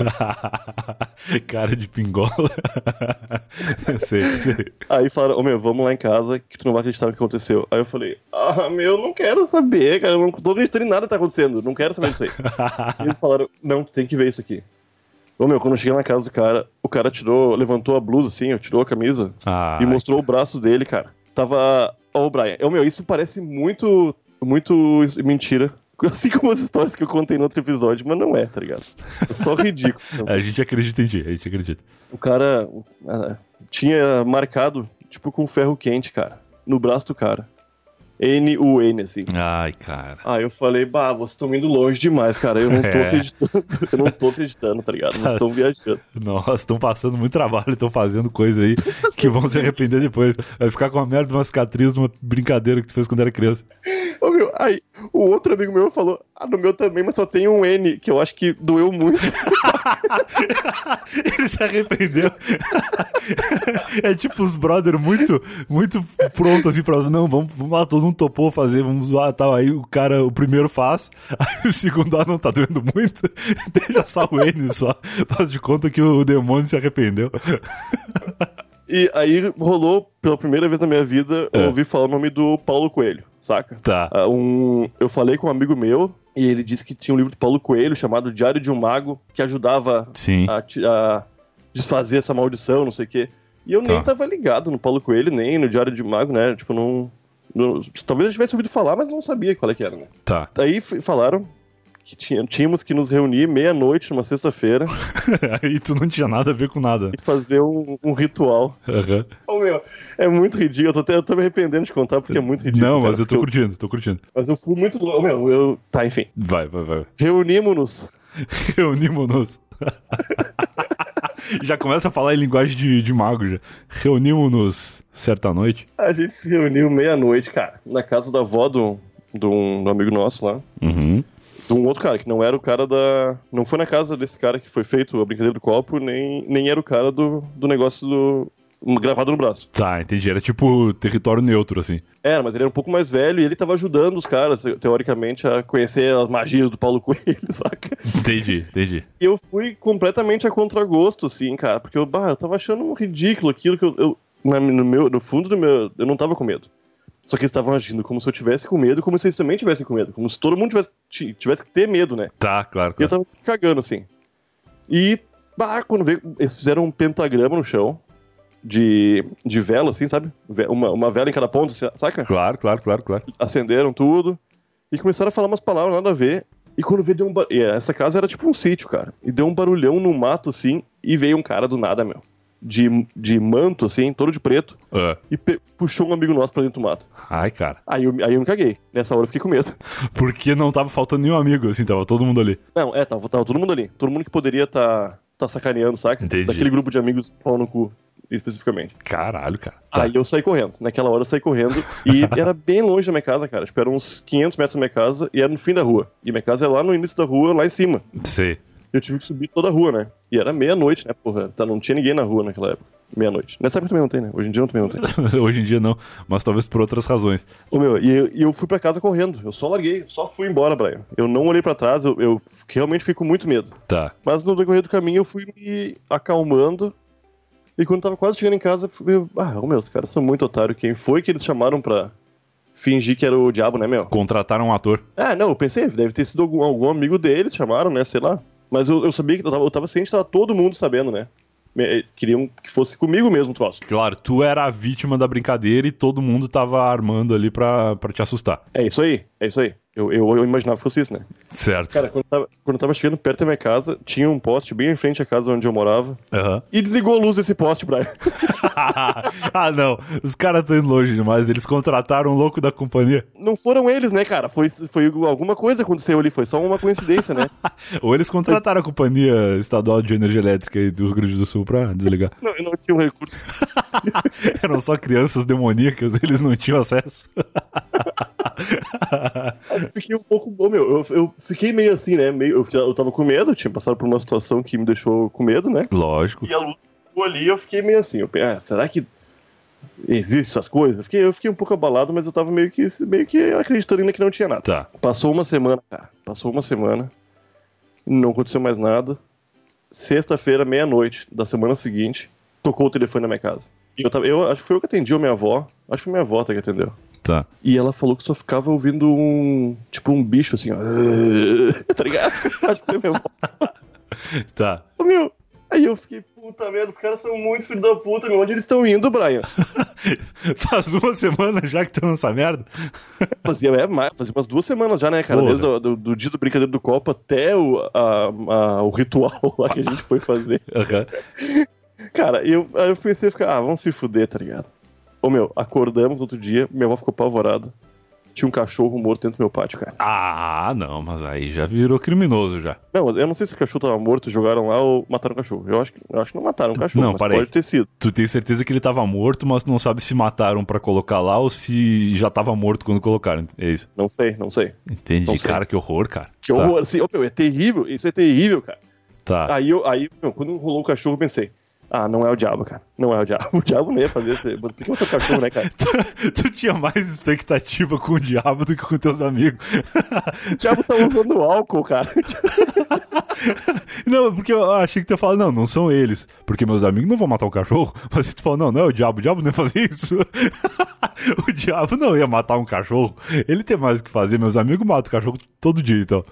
[SPEAKER 2] cara de pingola. sei, sei.
[SPEAKER 3] Aí falaram, ô meu, vamos lá em casa que tu não vai acreditar no que aconteceu. Aí eu falei, ah, meu, não quero saber, cara, eu não tô acreditando em nada que tá acontecendo, não quero saber disso aí. e eles falaram, não, tu tem que ver isso aqui. Ô meu, quando eu cheguei na casa do cara, o cara tirou, levantou a blusa assim, tirou a camisa
[SPEAKER 2] Ah,
[SPEAKER 3] e mostrou o braço dele, cara. Tava. Ó, o Brian. Ô meu, isso parece muito. Muito mentira. Assim como as histórias que eu contei no outro episódio, mas não é, tá ligado? É só ridículo.
[SPEAKER 2] a gente acredita em ti, a gente acredita.
[SPEAKER 3] O cara ah, tinha marcado, tipo, com ferro quente, cara, no braço do cara. N-U-N, assim.
[SPEAKER 2] Ai, cara.
[SPEAKER 3] Aí eu falei, bah, vocês estão indo longe demais, cara. Eu não tô
[SPEAKER 2] É.
[SPEAKER 3] acreditando. Eu não tô acreditando, tá ligado? Vocês estão viajando.
[SPEAKER 2] Nossa, estão passando muito trabalho, estão fazendo coisa aí que vão se arrepender depois. Vai ficar com a merda de uma cicatriz de uma brincadeira que tu fez quando era criança.
[SPEAKER 3] Ô, meu, aí, o outro amigo meu falou, ah, no meu também, mas só tem um N, que eu acho que doeu muito.
[SPEAKER 2] Ele se arrependeu. é tipo os brother muito, muito pronto assim pra. Não, vamos, vamos lá, todo mundo topou fazer, vamos zoar tal. Aí o cara, o primeiro faz, aí o segundo, ah, não tá doendo muito. Deixa só o N só. Faz de conta que o demônio se arrependeu.
[SPEAKER 3] E aí rolou, pela primeira vez na minha vida, eu
[SPEAKER 2] É.
[SPEAKER 3] ouvi falar o nome do Paulo Coelho, saca?
[SPEAKER 2] Tá.
[SPEAKER 3] Ah, um, eu falei com um amigo meu e ele disse que tinha um livro do Paulo Coelho chamado Diário de um Mago que ajudava
[SPEAKER 2] Sim.
[SPEAKER 3] a, a desfazer essa maldição, não sei o quê. E eu
[SPEAKER 2] Tá.
[SPEAKER 3] nem tava ligado no Paulo Coelho, nem no Diário de um Mago, né? Tipo, não. Talvez eu tivesse ouvido falar, mas não sabia qual é que era, né?
[SPEAKER 2] Tá.
[SPEAKER 3] Aí falaram que tinha, tínhamos que nos reunir meia-noite numa sexta-feira
[SPEAKER 2] Aí tu não tinha nada a ver com nada.
[SPEAKER 3] e fazer um, um ritual.
[SPEAKER 2] Aham.
[SPEAKER 3] Ô meu, é muito ridículo. Eu tô, até, eu tô me arrependendo de contar porque é muito ridículo.
[SPEAKER 2] Não,
[SPEAKER 3] cara,
[SPEAKER 2] mas eu tô curtindo, tô curtindo.
[SPEAKER 3] Mas eu fui muito longe. Meu, eu. Tá, enfim.
[SPEAKER 2] Vai, vai, vai.
[SPEAKER 3] Reunimos-nos.
[SPEAKER 2] Reunimos-nos. já começa a falar em linguagem de, de mago já. Reunimos-nos certa noite.
[SPEAKER 3] A gente se reuniu meia-noite, cara, na casa da avó do, do, um, do amigo nosso lá.
[SPEAKER 2] Uhum.
[SPEAKER 3] De um outro cara, que não era o cara da. Não foi na casa desse cara que foi feito a brincadeira do copo, nem, nem era o cara do, do negócio do. Gravado no braço.
[SPEAKER 2] Tá, entendi. Era tipo território neutro, assim.
[SPEAKER 3] Era, mas ele era um pouco mais velho e ele tava ajudando os caras, teoricamente, a conhecer as magias do Paulo Coelho, saca?
[SPEAKER 2] Entendi, entendi.
[SPEAKER 3] E eu fui completamente a contragosto, assim, cara, porque eu, bah, eu tava achando um ridículo aquilo que eu. eu na- no, meu, no fundo do meu. Eu não tava com medo. Só que eles estavam agindo como se eu tivesse com medo, como se eles também tivessem com medo. Como se todo mundo tivesse, ti- tivesse que ter medo, né?
[SPEAKER 2] Tá, claro,
[SPEAKER 3] E eu
[SPEAKER 2] claro.
[SPEAKER 3] tava cagando, assim. E, bah, quando veio. Eles fizeram um pentagrama no chão. De, de vela, assim, sabe? Uma, uma vela em cada ponto, saca?
[SPEAKER 2] Claro, claro, claro, claro.
[SPEAKER 3] acenderam tudo e começaram a falar umas palavras nada a ver. E quando veio, deu um. ba- e Essa casa era tipo um sítio, cara. E deu um barulhão no mato, assim, e veio um cara do nada, meu. De, de manto, assim, todo de preto,
[SPEAKER 2] Ah,
[SPEAKER 3] e puxou um amigo nosso pra dentro do mato.
[SPEAKER 2] ai, cara.
[SPEAKER 3] Aí eu, aí eu me caguei. Nessa hora eu fiquei com medo.
[SPEAKER 2] Porque não tava faltando nenhum amigo, assim, tava todo mundo ali.
[SPEAKER 3] Não, é, tava, tava todo mundo ali. Todo mundo que poderia tá, tá sacaneando, saca?
[SPEAKER 2] Entendi.
[SPEAKER 3] Daquele grupo de amigos pau no cu, especificamente.
[SPEAKER 2] Caralho, cara. Tá.
[SPEAKER 3] Aí eu saí correndo. Naquela hora eu saí correndo. E era bem longe da minha casa, cara. Tipo, era uns 500 metros da minha casa e era no fim da rua. E minha casa é lá no início da rua, lá em cima.
[SPEAKER 2] Sei.
[SPEAKER 3] Eu tive que subir toda a rua, né? E era meia-noite, né, porra? Tá, não tinha ninguém na rua naquela época. Meia-noite. Nessa época também não tem, né? Hoje em dia não- também não tem.
[SPEAKER 2] Hoje em dia não, mas talvez por outras razões.
[SPEAKER 3] Ô, meu, e eu, e eu fui pra casa correndo. Eu só larguei, só fui embora, Brian. Eu não olhei pra trás, eu, eu realmente fiquei com muito medo.
[SPEAKER 2] Tá.
[SPEAKER 3] Mas no decorrer do caminho eu fui me acalmando. E quando tava quase chegando em casa, eu ah, meu, os caras são muito otários. Quem foi que eles chamaram pra fingir que era o diabo, né, meu?
[SPEAKER 2] Contrataram um ator.
[SPEAKER 3] Ah, não, eu pensei, deve ter sido algum, algum amigo deles, chamaram, né, sei lá. Mas eu, eu sabia que eu tava, eu tava ciente tava todo mundo sabendo, né? Me- Queriam que fosse comigo mesmo o troço.
[SPEAKER 2] Claro, tu era a vítima da brincadeira e todo mundo tava armando ali pra, pra te assustar.
[SPEAKER 3] É isso aí, é isso aí. Eu, eu, eu imaginava que fosse isso, né?
[SPEAKER 2] Certo.
[SPEAKER 3] Cara, quando eu, tava, quando eu tava chegando perto da minha casa, tinha um poste bem em frente à casa onde eu morava.
[SPEAKER 2] Aham.
[SPEAKER 3] E desligou a luz desse poste, Brian.
[SPEAKER 2] ah, não. Os caras estão indo longe demais. Eles contrataram um louco da companhia.
[SPEAKER 3] Não foram eles, né, cara? Foi, foi alguma coisa que aconteceu ali, foi só uma coincidência, né?
[SPEAKER 2] Ou eles contrataram a Companhia Estadual de Energia Elétrica aí do Rio Grande do Sul pra desligar.
[SPEAKER 3] Não, eu não tinha um recurso.
[SPEAKER 2] Eram só crianças demoníacas, eles não tinham acesso.
[SPEAKER 3] Eu fiquei um pouco. Ô, meu, eu, eu fiquei meio assim, né? Meio, eu, fiquei- eu tava com medo, tinha passado por uma situação que me deixou com medo, né?
[SPEAKER 2] Lógico.
[SPEAKER 3] E a luz ficou ali, eu fiquei meio assim. Eu, ah, será que existem essas coisas? Eu fiquei, eu fiquei um pouco abalado, mas eu tava meio que, meio que acreditando ainda que não tinha nada.
[SPEAKER 2] Tá.
[SPEAKER 3] Passou uma semana, cara. Passou uma semana. Não aconteceu mais nada. Sexta-feira, meia-noite da semana seguinte, tocou o telefone na minha casa. Eu, eu acho que foi eu que atendi a minha avó. Acho que foi minha avó até que atendeu.
[SPEAKER 2] Tá.
[SPEAKER 3] E ela falou que só ficava ouvindo um. Tipo, um bicho assim, ó. tá ligado? Acho que foi avó.
[SPEAKER 2] Tá.
[SPEAKER 3] Ô, meu. Aí eu fiquei, puta merda, os caras são muito filho da puta, meu. Onde eles estão indo, Brian?
[SPEAKER 2] Faz uma semana já que estão nessa merda.
[SPEAKER 3] Fazia, é, mais- fazia umas duas semanas já, né, cara? Desde o do, do dia do brincadeiro do copo até o, a- a- o ritual lá que a gente foi fazer.
[SPEAKER 2] Aham.
[SPEAKER 3] Cara, eu, aí eu pensei, ficar, ah, vamos se fuder, tá ligado? Ô, meu, acordamos outro dia, minha avó ficou apavorada. Tinha um cachorro morto dentro do meu pátio, cara.
[SPEAKER 2] Ah, não, mas aí já virou criminoso já.
[SPEAKER 3] Não, eu não sei se o cachorro tava morto, jogaram lá ou mataram o cachorro. Eu acho que, eu acho que não mataram o cachorro,
[SPEAKER 2] Não,
[SPEAKER 3] mas
[SPEAKER 2] parei.
[SPEAKER 3] pode ter sido.
[SPEAKER 2] Tu tem certeza que ele tava morto, mas não sabe se mataram pra colocar lá ou se já tava morto quando colocaram. É isso.
[SPEAKER 3] Não sei, não sei.
[SPEAKER 2] Entendi,
[SPEAKER 3] Não sei.
[SPEAKER 2] cara, que horror, cara.
[SPEAKER 3] Que
[SPEAKER 2] Tá,
[SPEAKER 3] horror, assim, ô, meu, é terrível, isso é terrível, cara.
[SPEAKER 2] Tá.
[SPEAKER 3] Aí, eu, aí meu, quando rolou o cachorro, eu pensei, ah, não é o diabo, cara. Não é o diabo. O diabo nem ia fazer isso. Por que matou o cachorro, né, cara?
[SPEAKER 2] tu tinha mais expectativa com o diabo do que com teus amigos.
[SPEAKER 3] O diabo tá usando álcool, cara.
[SPEAKER 2] Não, porque eu achei que tu ia falar, não, não são eles. Porque meus amigos não vão matar um cachorro. Mas tu falou, não, não é o diabo, o diabo não ia fazer isso. o diabo não ia matar um cachorro. Ele tem mais o que fazer, meus amigos matam o cachorro todo dia, então.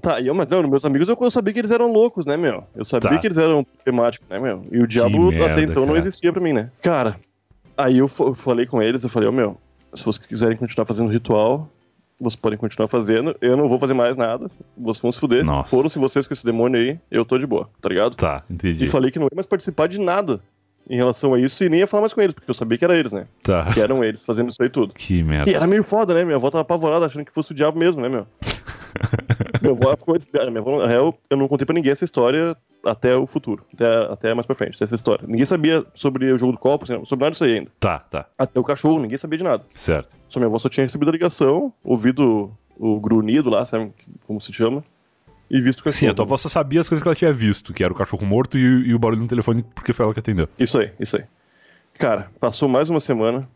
[SPEAKER 3] Tá, eu, mas não, meus amigos eu, eu sabia que eles eram loucos, né, meu? Eu sabia
[SPEAKER 2] Tá.
[SPEAKER 3] que eles eram temáticos, né, meu? E o diabo
[SPEAKER 2] merda,
[SPEAKER 3] até então não
[SPEAKER 2] cara.
[SPEAKER 3] Existia pra mim, né? Cara, aí eu, eu falei com eles, eu falei, ô meu, se vocês quiserem continuar fazendo ritual, vocês podem continuar fazendo, eu não vou fazer mais nada, vocês vão se fuder.
[SPEAKER 2] Nossa.
[SPEAKER 3] Foram-se vocês com esse demônio aí, eu tô de boa, tá ligado?
[SPEAKER 2] Tá, entendi.
[SPEAKER 3] E falei que não ia mais participar de nada em relação a isso e nem ia falar mais com eles, porque eu sabia que era eles, né?
[SPEAKER 2] Tá.
[SPEAKER 3] Que eram eles fazendo isso aí tudo.
[SPEAKER 2] Que
[SPEAKER 3] E
[SPEAKER 2] merda.
[SPEAKER 3] era meio foda, né? Minha avó tava apavorada, achando que fosse o diabo mesmo, né, meu? minha avó ficou desesperada. Minha avó, na real, eu não contei pra ninguém essa história até o futuro, até, até mais pra frente, essa história. Ninguém sabia sobre o jogo do copo, assim, sobre nada disso aí ainda.
[SPEAKER 2] Tá, tá.
[SPEAKER 3] Até o cachorro, ninguém sabia de nada.
[SPEAKER 2] Certo.
[SPEAKER 3] Só minha avó só tinha recebido a ligação, ouvido o grunhido lá, sabe como se chama, e visto o cachorro.
[SPEAKER 2] Sim, a tua avó só sabia as coisas que ela tinha visto, que era o cachorro morto e, e o barulho no telefone, porque foi ela que atendeu.
[SPEAKER 3] Isso aí, isso aí. Cara, passou mais uma semana,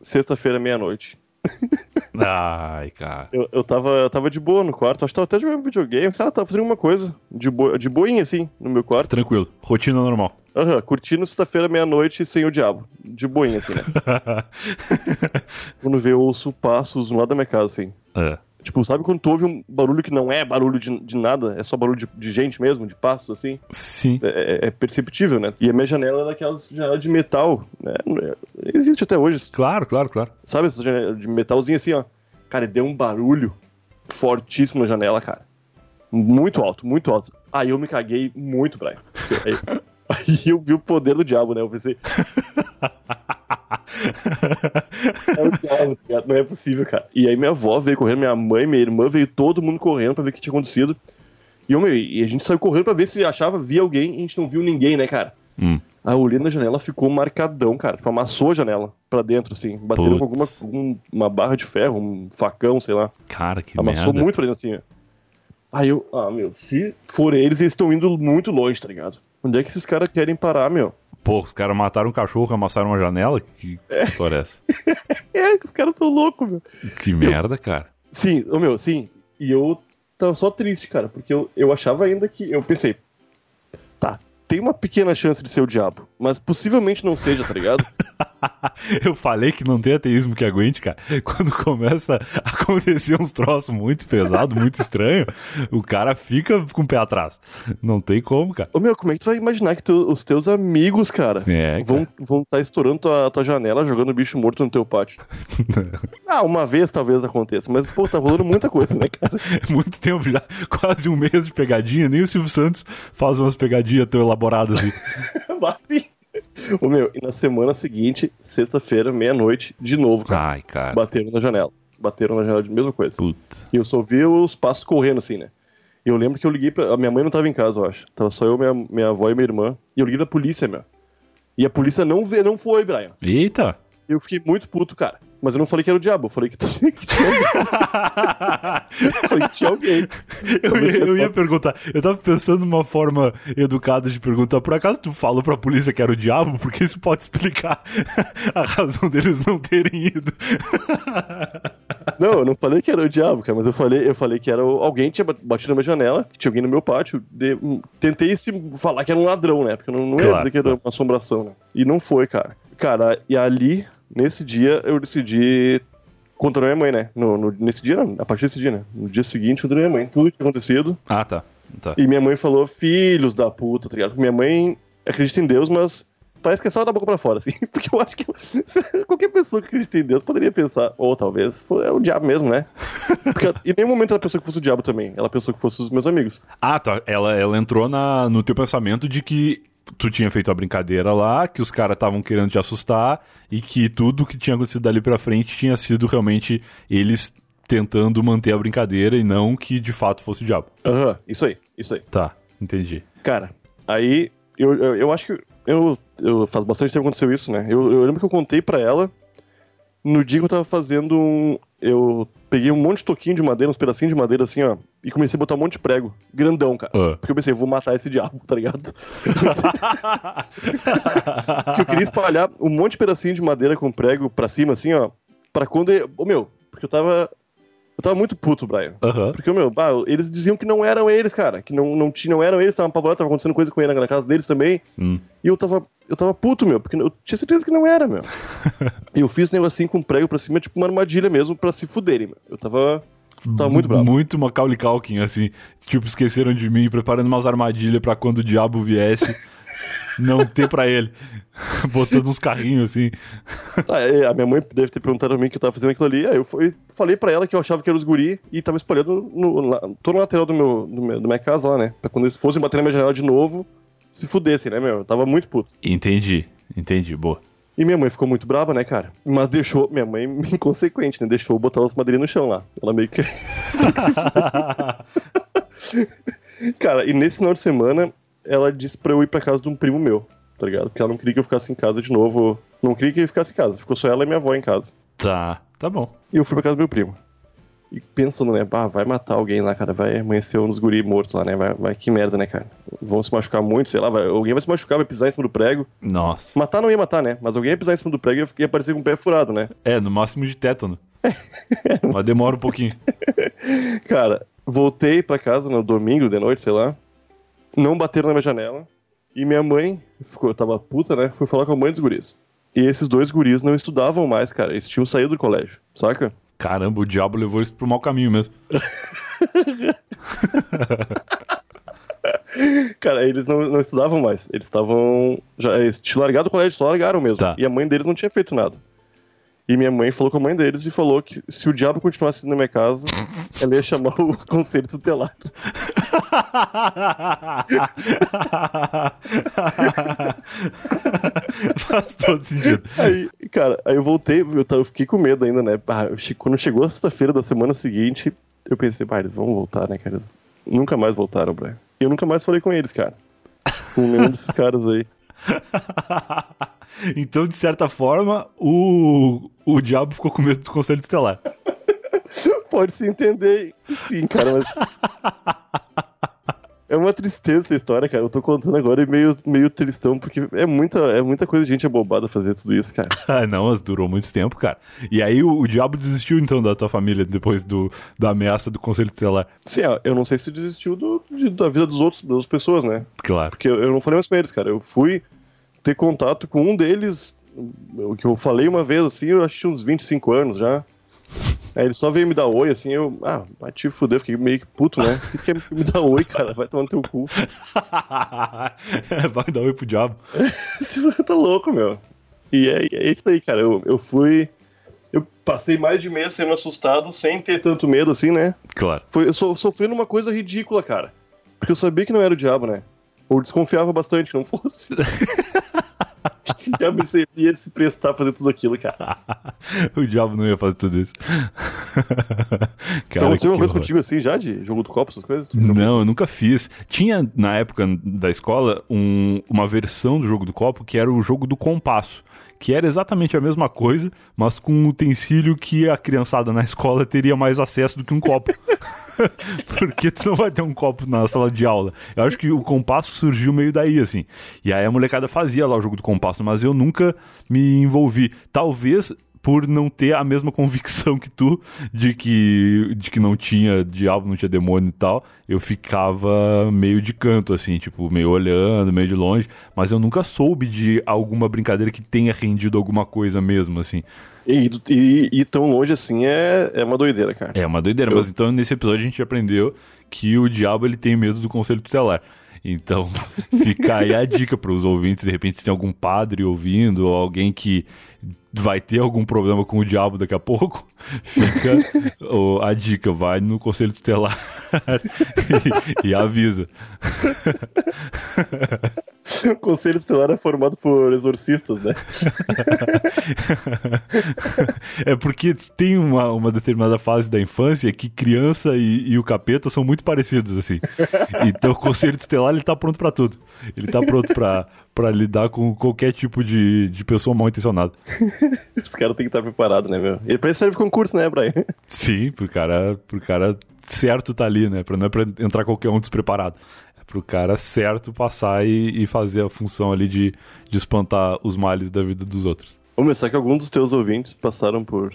[SPEAKER 3] sexta-feira, meia-noite.
[SPEAKER 2] Ai, cara.
[SPEAKER 3] Eu, eu, tava, eu tava de boa no quarto, acho que tava até jogando videogame, sei lá, tava fazendo alguma coisa, de, boa, de boinha assim, no meu quarto.
[SPEAKER 2] Tranquilo. Rotina normal.
[SPEAKER 3] Aham, curtindo sexta-feira, meia-noite, sem o diabo. De boinha, assim, né? quando vê, eu ouço passos no lado da minha casa, assim.
[SPEAKER 2] é.
[SPEAKER 3] Tipo, sabe quando tu ouve um barulho que não é barulho de, de nada, é só barulho de, de gente mesmo, de passos, assim?
[SPEAKER 2] Sim.
[SPEAKER 3] É, é- é perceptível, né? E a minha janela é daquelas janelas de metal, né? Existe até hoje,
[SPEAKER 2] Claro, claro, claro.
[SPEAKER 3] sabe? Essa janela de metalzinho assim, ó. Cara, e deu um barulho fortíssimo na janela, cara. Muito alto, muito alto. Aí eu me caguei muito, Brian. Aí, aí eu vi o poder do diabo, né? Eu pensei. É o diabo, tá ligado? Não é possível, cara. E aí minha avó veio correndo, minha mãe, minha irmã, veio todo mundo correndo pra ver o que tinha acontecido. E, eu, meu, e a gente saiu correndo pra ver se achava, via alguém e a gente não viu ninguém, né, cara?
[SPEAKER 2] Hum.
[SPEAKER 3] Eu olhei na janela, ficou marcadão, cara. Tipo, amassou a janela pra dentro, assim. Bateram com alguma um- uma barra de ferro, um facão, sei lá.
[SPEAKER 2] Cara, que
[SPEAKER 3] Amassou
[SPEAKER 2] merda.
[SPEAKER 3] muito pra dentro, assim, ó. Aí eu, ah, meu, se for eles, eles estão indo muito longe, tá ligado? Onde é que esses caras querem parar, meu?
[SPEAKER 2] Pô, os caras mataram um cachorro, amassaram uma janela? Que história é essa?
[SPEAKER 3] É, os caras tão loucos, meu.
[SPEAKER 2] Que merda, cara.
[SPEAKER 3] Sim, ô meu, sim. E eu tava só triste, cara, porque eu, eu achava ainda que. Eu pensei, tá, tem uma pequena chance de ser o diabo, mas possivelmente não seja, tá ligado?
[SPEAKER 2] Eu falei que não tem ateísmo que aguente, cara. Quando começa a acontecer uns troços muito pesados, muito estranhos, o cara fica com o pé atrás. Não tem como, cara.
[SPEAKER 3] Ô meu, como é que tu vai imaginar que tu- os teus amigos, cara,
[SPEAKER 2] É,
[SPEAKER 3] vão estar vão tá estourando tua, tua janela, jogando bicho morto no teu pátio? ah, uma vez talvez aconteça, mas pô, tá rolando muita coisa, né, cara?
[SPEAKER 2] Muito tempo já, quase um mês de pegadinha. Nem o Silvio Santos faz umas pegadinhas tão elaboradas assim.
[SPEAKER 3] Mas sim. Ô meu, e na semana seguinte, sexta-feira, meia-noite, de novo, cara,
[SPEAKER 2] Ai, cara.
[SPEAKER 3] bateram na janela. Bateram na janela de mesma coisa.
[SPEAKER 2] Puta.
[SPEAKER 3] E eu só vi os passos correndo assim, né? E eu lembro que eu liguei pra. A minha mãe não tava em casa, eu acho. Tava só eu, minha, minha avó e minha irmã. E eu liguei pra polícia, meu. E a polícia não vê, não foi, Brian.
[SPEAKER 2] Eita!
[SPEAKER 3] Eu fiquei muito puto, cara. Mas eu não falei que era o diabo, eu falei que, tinha- que tinha alguém. eu falei que tinha alguém.
[SPEAKER 2] Eu ia, eu ia perguntar, eu tava pensando numa forma educada de perguntar, por acaso tu falou pra polícia que era o diabo? Porque isso pode explicar a razão deles não terem ido.
[SPEAKER 3] Não, eu não falei que era o diabo, cara, mas eu falei, eu falei que era o- alguém tinha bat- batido na minha janela, que tinha alguém no meu pátio. de- tentei se falar que era um ladrão, né? Porque eu não, não ia
[SPEAKER 2] Claro,
[SPEAKER 3] dizer que era uma assombração, né? E não foi, cara. Cara, e ali, nesse dia, eu decidi contra minha mãe, né? No, no- nesse dia, não, a partir desse dia, né? No dia seguinte, contra a minha mãe. Tudo que tinha acontecido.
[SPEAKER 2] Ah, tá. tá.
[SPEAKER 3] E minha mãe falou, filhos da puta, tá ligado? Minha mãe acredita em Deus, mas parece que é só da boca pra fora, assim. Porque eu acho que qualquer pessoa que acredita em Deus poderia pensar, ou talvez é o diabo mesmo, né? Porque em nenhum momento ela pensou que fosse o diabo também. Ela pensou que fosse os meus amigos.
[SPEAKER 2] Ah, tá. Ela, ela entrou na, no teu pensamento de que tu tinha feito a brincadeira lá, que os caras estavam querendo te assustar e que tudo que tinha acontecido dali pra frente tinha sido realmente eles tentando manter a brincadeira e não que de fato fosse o diabo.
[SPEAKER 3] Aham, isso aí, isso aí.
[SPEAKER 2] Tá, entendi.
[SPEAKER 3] Cara, aí eu, eu, eu acho que. Eu, eu, faz bastante tempo que aconteceu isso, né? Eu, eu lembro que eu contei pra ela no dia que eu tava fazendo um. Eu peguei um monte de toquinho de madeira, uns pedacinhos de madeira assim, ó, e comecei a botar um monte de prego. Grandão, cara.
[SPEAKER 2] Ah.
[SPEAKER 3] Porque eu pensei, vou matar esse diabo, tá ligado? que eu queria espalhar um monte de pedacinho de madeira com prego pra cima, assim, ó. Pra quando. eu- Ô meu, porque eu tava. Eu tava muito puto, Brian.
[SPEAKER 2] Aham.
[SPEAKER 3] Porque, meu, eles diziam que não eram eles, cara. Que não, não, não eram eles, estavam apavorados, tava acontecendo coisa com ele na casa deles também.
[SPEAKER 2] Hum.
[SPEAKER 3] E eu tava, eu tava puto, meu, porque eu tinha certeza que não era, meu. e eu fiz esse negocinho com prego pra cima, tipo uma armadilha mesmo, pra se fuderem, meu. Eu tava. Tava muito bravo.
[SPEAKER 2] Muito Macaulay Culkin, assim. Tipo, esqueceram de mim, preparando umas armadilhas pra quando o diabo viesse, não ter pra ele. Botando uns carrinhos, assim.
[SPEAKER 3] Ah, é, a minha mãe deve ter perguntado a mim o que eu tava fazendo aquilo ali. Aí eu fui, falei pra ela que eu achava que era os guri e tava espalhando no, na, todo no lateral do meu, do meu, da minha casa lá, né? Pra quando eles fossem bater na minha janela de novo, se fudessem, né, meu? Eu tava muito puto.
[SPEAKER 2] Entendi, entendi, boa.
[SPEAKER 3] E minha mãe ficou muito brava, né, cara? Mas deixou, minha mãe, inconsequente, né? Deixou eu botar as madeirinhas no chão lá. Ela meio que. cara, e nesse final de semana, ela disse pra eu ir pra casa de um primo meu, tá ligado? Porque ela não queria que eu ficasse em casa de novo. Não queria que eu ficasse em casa. Ficou só ela e minha avó em casa.
[SPEAKER 2] Tá, tá bom.
[SPEAKER 3] E eu fui pra casa do meu primo. E pensando, né? Bah, vai matar alguém lá, cara. Vai amanhecer um dos guri morto lá, né? Vai, vai, que merda, né, cara? Vão se machucar muito, sei lá. Vai, alguém vai se machucar, vai pisar em cima do prego.
[SPEAKER 2] Nossa.
[SPEAKER 3] Matar não ia matar, né? Mas alguém ia pisar em cima do prego e ia- ia aparecer com o pé furado, né?
[SPEAKER 2] É, no máximo de tétano. Mas demora um pouquinho.
[SPEAKER 3] Cara, voltei pra casa no domingo de noite, sei lá. Não bateram na minha janela. E minha mãe, ficou, eu tava puta, né? Fui falar com a mãe dos guris. E esses dois guris não estudavam mais, cara. Eles tinham saído do colégio, saca?
[SPEAKER 2] Caramba, o diabo levou isso pro mau caminho mesmo.
[SPEAKER 3] Cara, eles não, não estudavam mais. Eles estavam. Já eles tinham largado o colégio, só largaram mesmo.
[SPEAKER 2] Tá.
[SPEAKER 3] E a mãe deles não tinha feito nada. E minha mãe falou com a mãe deles e falou que se o diabo continuasse na minha casa, ela ia chamar o conselho tutelar.
[SPEAKER 2] Faz todo sentido.
[SPEAKER 3] Aí, cara, aí eu voltei, eu, fiquei com medo ainda, né? Ah, quando chegou a sexta-feira da semana seguinte, eu pensei, pá, eles vão voltar, né, cara? Nunca mais voltaram, Brian. E eu nunca mais falei com eles, cara. Com nenhum desses caras aí.
[SPEAKER 2] Então, de certa forma, o, o diabo ficou com medo do conselho tutelar.
[SPEAKER 3] Pode se entender sim, cara, mas. É uma tristeza essa história, cara. Eu tô contando agora e meio, meio tristão, porque é muita, é muita coisa de gente abobada fazer tudo isso, cara.
[SPEAKER 2] Ah, não, mas durou muito tempo, cara. E aí o, o diabo desistiu, então, da tua família depois do, da ameaça do conselho tutelar.
[SPEAKER 3] Sim, eu não sei se desistiu do, de- da vida dos outros, das pessoas, né?
[SPEAKER 2] Claro.
[SPEAKER 3] Porque eu, eu não falei mais com eles, cara. Eu fui ter contato com um deles o que eu falei uma vez, assim, eu acho uns 25 anos já. Aí ele só veio me dar oi, assim, eu, ah, vai te fuder, fiquei meio que puto, né? O que quer me dar oi, cara? Vai tomar no teu cu.
[SPEAKER 2] vai dar oi pro diabo.
[SPEAKER 3] Você tá louco, meu. E é, é isso aí, cara. Eu, eu fui. Eu passei mais de mês sendo assustado, sem ter tanto medo assim, né?
[SPEAKER 2] Claro.
[SPEAKER 3] Foi, eu so, sofrendo uma coisa ridícula, cara. Porque eu sabia que não era o diabo, né? Ou desconfiava bastante que não fosse. o diabo ia se prestar a fazer tudo aquilo, cara.
[SPEAKER 2] o diabo não ia fazer tudo isso.
[SPEAKER 3] cara, então, aconteceu uma coisa contigo assim já, de jogo do copo, essas coisas?
[SPEAKER 2] Não, eu nunca fiz. Tinha, na época da escola, um, uma versão do jogo do copo que era o jogo do compasso que era exatamente a mesma coisa, mas com um utensílio que a criançada na escola teria mais acesso do que um copo. Porque tu não vai ter um copo na sala de aula. Eu acho que o compasso surgiu meio daí, assim. E aí a molecada fazia lá o jogo do compasso, mas eu nunca me envolvi. Talvez por não ter a mesma convicção que tu de que, de que não tinha diabo, não tinha demônio e tal, eu ficava meio de canto, assim, tipo, meio olhando, meio de longe, mas eu nunca soube de alguma brincadeira que tenha rendido alguma coisa mesmo, assim.
[SPEAKER 3] E, e, e tão longe assim é, é uma doideira, cara.
[SPEAKER 2] É uma doideira, eu... mas então nesse episódio a gente aprendeu que o diabo ele tem medo do conselho tutelar. Então, fica aí a dica para os ouvintes, de repente se tem algum padre ouvindo ou alguém que vai ter algum problema com o diabo daqui a pouco, fica oh, a dica, vai no conselho tutelar e, e avisa.
[SPEAKER 3] O conselho tutelar é formado por exorcistas, né?
[SPEAKER 2] é porque tem uma, uma determinada fase da infância que criança e, e o capeta são muito parecidos, assim. Então o conselho tutelar ele tá pronto para tudo. Ele tá pronto para para lidar com qualquer tipo de, de pessoa mal intencionada.
[SPEAKER 3] Os caras têm que estar preparados, né, meu? E pra isso serve concurso, né, Brian?
[SPEAKER 2] Sim, pro cara, pro cara certo tá ali, né? Pra, não é pra entrar qualquer um despreparado. É pro cara certo passar e, e fazer a função ali de, de espantar os males da vida dos outros.
[SPEAKER 3] Ô, mas será que algum dos teus ouvintes passaram por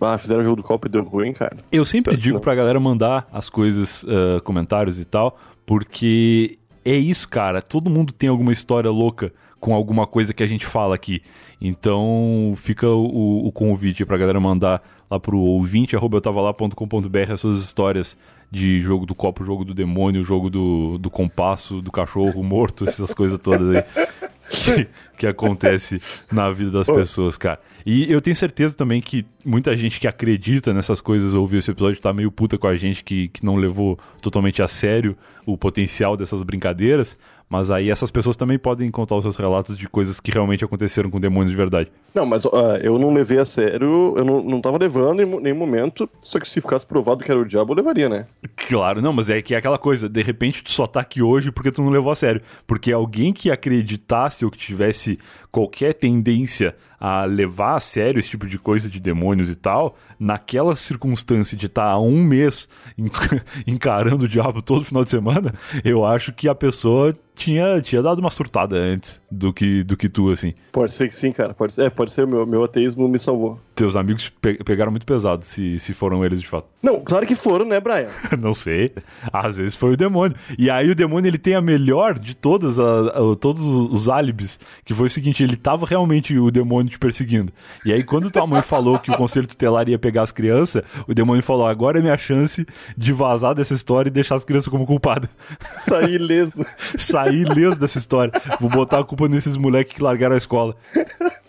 [SPEAKER 3] ah, fizeram o jogo do copo e deu ruim, cara.
[SPEAKER 2] Eu sempre Espero digo pra galera mandar as coisas, uh, comentários e tal, porque é isso, cara. Todo mundo tem alguma história louca com alguma coisa que a gente fala aqui. Então fica o, o convite pra galera mandar lá pro ouvinte lá.com.br as suas histórias de jogo do copo, jogo do demônio, jogo do, do compasso, do cachorro morto, essas coisas todas aí que, que acontece na vida das pessoas, cara. E eu tenho certeza também que muita gente que acredita nessas coisas ouviu esse episódio tá meio puta com a gente que, que não levou totalmente a sério o potencial dessas brincadeiras. Mas aí essas pessoas também podem contar os seus relatos de coisas que realmente aconteceram com demônios de verdade.
[SPEAKER 3] Não, mas uh, eu não levei a sério, eu não, não tava levando em nenhum momento, só que se ficasse provado que era o diabo, eu levaria, né?
[SPEAKER 2] Claro, não, mas é que é aquela coisa, de repente tu só tá aqui hoje porque tu não levou a sério. Porque alguém que acreditasse ou que tivesse qualquer tendência a levar a sério esse tipo de coisa de demônios e tal, naquela circunstância de estar tá há um mês encarando o diabo todo final de semana, eu acho que a pessoa tinha, tinha dado uma surtada antes do que, do que tu, assim.
[SPEAKER 3] Pode ser que sim, cara. Pode ser, é, pode ser. Meu, meu ateísmo me salvou.
[SPEAKER 2] Teus amigos pe pegaram muito pesado, se, se foram eles de fato.
[SPEAKER 3] Não, claro que foram, né, Brian?
[SPEAKER 2] Não sei. Às vezes foi o demônio. E aí o demônio, ele tem a melhor de todas a, a, todos os álibis, que foi o seguinte, ele tava realmente o demônio te perseguindo. E aí quando tua mãe falou que o conselho tutelar ia pegar as crianças, o demônio falou, agora é minha chance de vazar dessa história e deixar as crianças como culpadas.
[SPEAKER 3] Sair ileso.
[SPEAKER 2] Sair ileso dessa história. Vou botar a culpa nesses moleques que largaram a escola.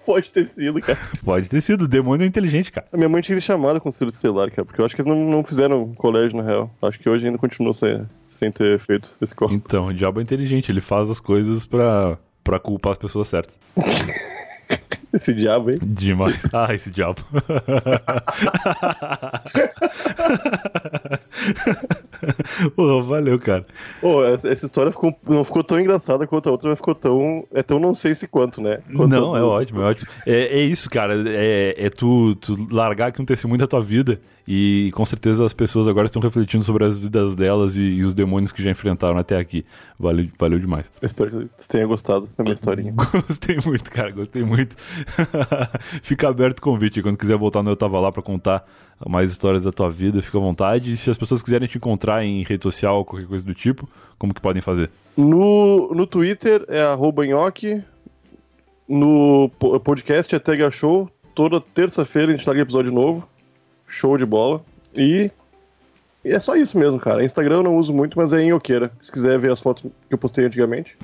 [SPEAKER 3] Pode ter sido, cara.
[SPEAKER 2] Pode ter sido. O demônio é inteligente, cara.
[SPEAKER 3] A minha mãe tinha chamado o celular, cara, porque eu acho que eles não, não fizeram colégio, na real. Acho que hoje ainda continua sem, sem ter feito esse corpo.
[SPEAKER 2] Então, o diabo é inteligente. Ele faz as coisas pra, pra culpar as pessoas certas.
[SPEAKER 3] Esse diabo, hein?
[SPEAKER 2] Demais. Ah, esse diabo. Pô, valeu, cara.
[SPEAKER 3] Pô, essa, história ficou, não ficou tão engraçada quanto a outra, mas ficou tão. É tão não sei se quanto, né? Quanto
[SPEAKER 2] não, é ótimo, é ótimo. É, é isso, cara. É, é tu, tu largar aqui um testemunho da tua vida e com certeza as pessoas agora estão refletindo sobre as vidas delas e, e os demônios que já enfrentaram até aqui. Valeu, valeu demais.
[SPEAKER 3] Eu espero que você tenha gostado da minha historinha.
[SPEAKER 2] Gostei muito, cara, gostei muito. Fica aberto o convite. Quando quiser voltar no Eu Tava Lá pra contar mais histórias da tua vida, fica à vontade. E se as pessoas quiserem te encontrar em rede social ou qualquer coisa do tipo, como que podem fazer?
[SPEAKER 3] No, no Twitter é arroba nhoque. no podcast é Tega Show. Toda terça-feira a gente larga episódio novo. Show de bola. E e é só isso mesmo, cara. Instagram eu não uso muito, mas é em Oqueira. Se quiser ver as fotos que eu postei antigamente.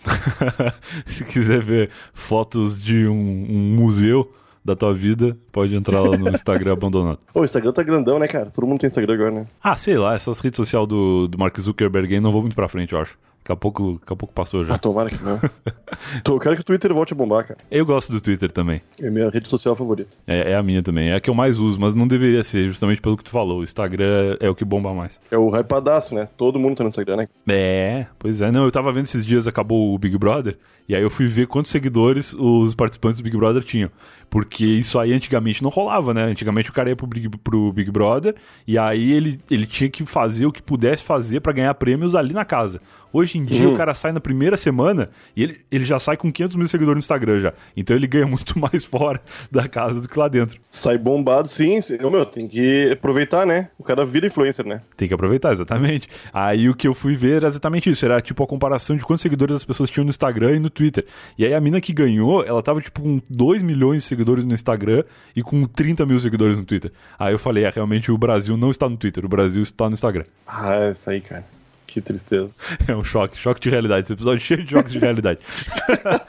[SPEAKER 2] Se quiser ver fotos de um, um, museu da tua vida, pode entrar lá no Instagram abandonado.
[SPEAKER 3] O Instagram tá grandão, né, cara? Todo mundo tem Instagram agora, né?
[SPEAKER 2] Ah, sei lá, essas redes sociais do, do Mark Zuckerberg aí não vão muito pra frente, eu acho. Daqui a pouco, daqui a pouco passou já.
[SPEAKER 3] Ah, tomara que não. eu quero que o Twitter volte a bombar, cara.
[SPEAKER 2] Eu gosto do Twitter também.
[SPEAKER 3] É minha rede social favorita.
[SPEAKER 2] É, é, a minha também. É a que eu mais uso, mas não deveria ser, justamente pelo que tu falou. O Instagram é o que bomba mais.
[SPEAKER 3] É o hypadaço, né? Todo mundo tá no Instagram, né?
[SPEAKER 2] É, pois é. Não, eu tava vendo esses dias, acabou o Big Brother, e aí eu fui ver quantos seguidores os participantes do Big Brother tinham. Porque isso aí antigamente não rolava, né? Antigamente o cara ia pro Big, pro Big Brother e aí ele, ele tinha que fazer o que pudesse fazer para ganhar prêmios ali na casa. Hoje em dia uhum. o cara sai na primeira semana e ele, ele já sai com 500 mil seguidores no Instagram já. Então ele ganha muito mais fora da casa do que lá dentro.
[SPEAKER 3] Sai bombado, sim. Meu, tem que aproveitar, né? O cara vira influencer, né?
[SPEAKER 2] Tem que aproveitar, exatamente. Aí o que eu fui ver era exatamente isso. Era tipo a comparação de quantos seguidores as pessoas tinham no Instagram e no Twitter. E aí a mina que ganhou, ela tava tipo com 2 milhões de seguidores no Instagram e com 30 mil seguidores no Twitter. Aí eu falei, é, realmente o Brasil não está no Twitter, o Brasil está no Instagram.
[SPEAKER 3] Ah, é isso aí, cara. Que tristeza.
[SPEAKER 2] É um choque, choque de realidade. Esse episódio é cheio de choques de realidade.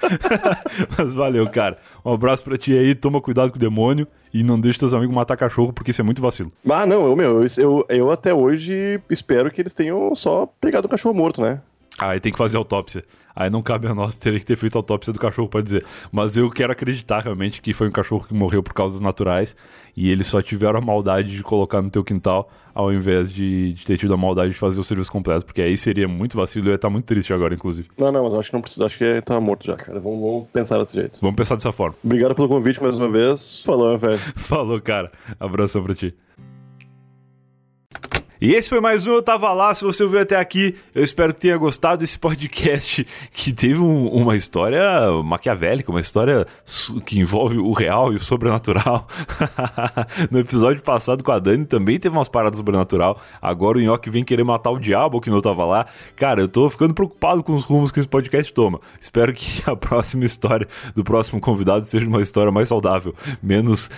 [SPEAKER 2] Mas valeu, cara. Um abraço pra ti aí, toma cuidado com o demônio e não deixe teus amigos matar cachorro, porque isso é muito vacilo.
[SPEAKER 3] Ah, não, eu, meu, eu, eu, até hoje espero que eles tenham só pegado o cachorro morto, né?
[SPEAKER 2] Aí tem que fazer autópsia. Aí não cabe a nós ter que ter feito autópsia do cachorro para dizer. Mas eu quero acreditar realmente que foi um cachorro que morreu por causas naturais e eles só tiveram a maldade de colocar no teu quintal ao invés de, de ter tido a maldade de fazer o serviço completo, porque aí seria muito vacilo e eu ia estar muito triste agora, inclusive.
[SPEAKER 3] Não, não, mas eu acho que não precisa, acho que tá morto já, cara. Vamos, vamos pensar desse jeito.
[SPEAKER 2] Vamos pensar dessa forma.
[SPEAKER 3] Obrigado pelo convite mais uma vez. Falou, velho.
[SPEAKER 2] Falou, cara. Abração pra ti. E esse foi mais um Eu Tava Lá. Se você ouviu até aqui, eu espero que tenha gostado desse podcast que teve um, uma história maquiavélica, uma história que envolve o real e o sobrenatural. no episódio passado com a Dani também teve umas paradas sobrenatural. Agora o Nhoque vem querer matar o diabo que não tava lá. Cara, eu tô ficando preocupado com os rumos que esse podcast toma. Espero que a próxima história do próximo convidado seja uma história mais saudável, menos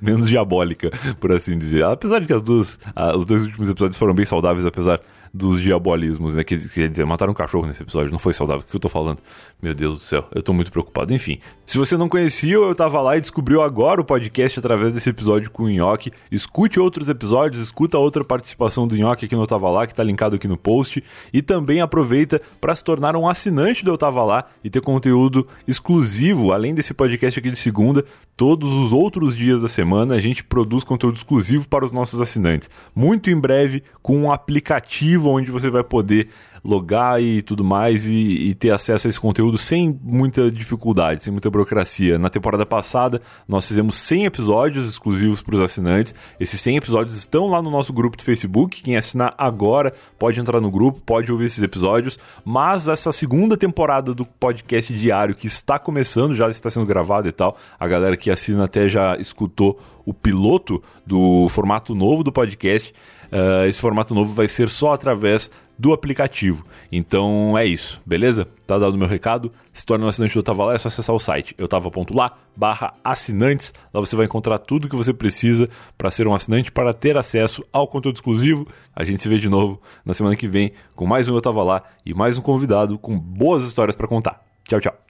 [SPEAKER 2] menos diabólica, por assim dizer. Apesar de que as duas os dois últimos episódios foram bem saudáveis, apesar dos diabolismos, né? Quer, dizer, mataram um cachorro nesse episódio, não foi saudável. O que eu tô falando? Meu Deus do céu, eu tô muito preocupado. Enfim, se você não conhecia, eu tava lá e descobriu agora o podcast através desse episódio com o Nhoque. Escute outros episódios, escuta outra participação do Nhoque aqui no Eu Tava Lá, que tá linkado aqui no post. E também aproveita para se tornar um assinante do Eu Tava Lá e ter conteúdo exclusivo, além desse podcast aqui de segunda, todos os outros dias da semana a gente produz conteúdo exclusivo para os nossos assinantes. Muito em breve, com um aplicativo aplicativo onde você vai poder logar e tudo mais e, e, ter acesso a esse conteúdo sem muita dificuldade, sem muita burocracia. Na temporada passada, nós fizemos 100 episódios exclusivos para os assinantes. Esses 100 episódios estão lá no nosso grupo do Facebook. Quem assinar agora pode entrar no grupo, pode ouvir esses episódios. Mas essa segunda temporada do podcast diário que está começando, já está sendo gravado e tal, a galera que assina até já escutou o piloto do formato novo do podcast. Uh, esse formato novo vai ser só através do aplicativo. Então é isso, beleza? Tá dado o meu recado. Se torna um assinante do Tava Lá, é só acessar o site eutava.lá barra assinantes. Lá você vai encontrar tudo que você precisa para ser um assinante, para ter acesso ao conteúdo exclusivo. A gente se vê de novo na semana que vem com mais um Eu Tava Lá e mais um convidado com boas histórias para contar. Tchau, tchau.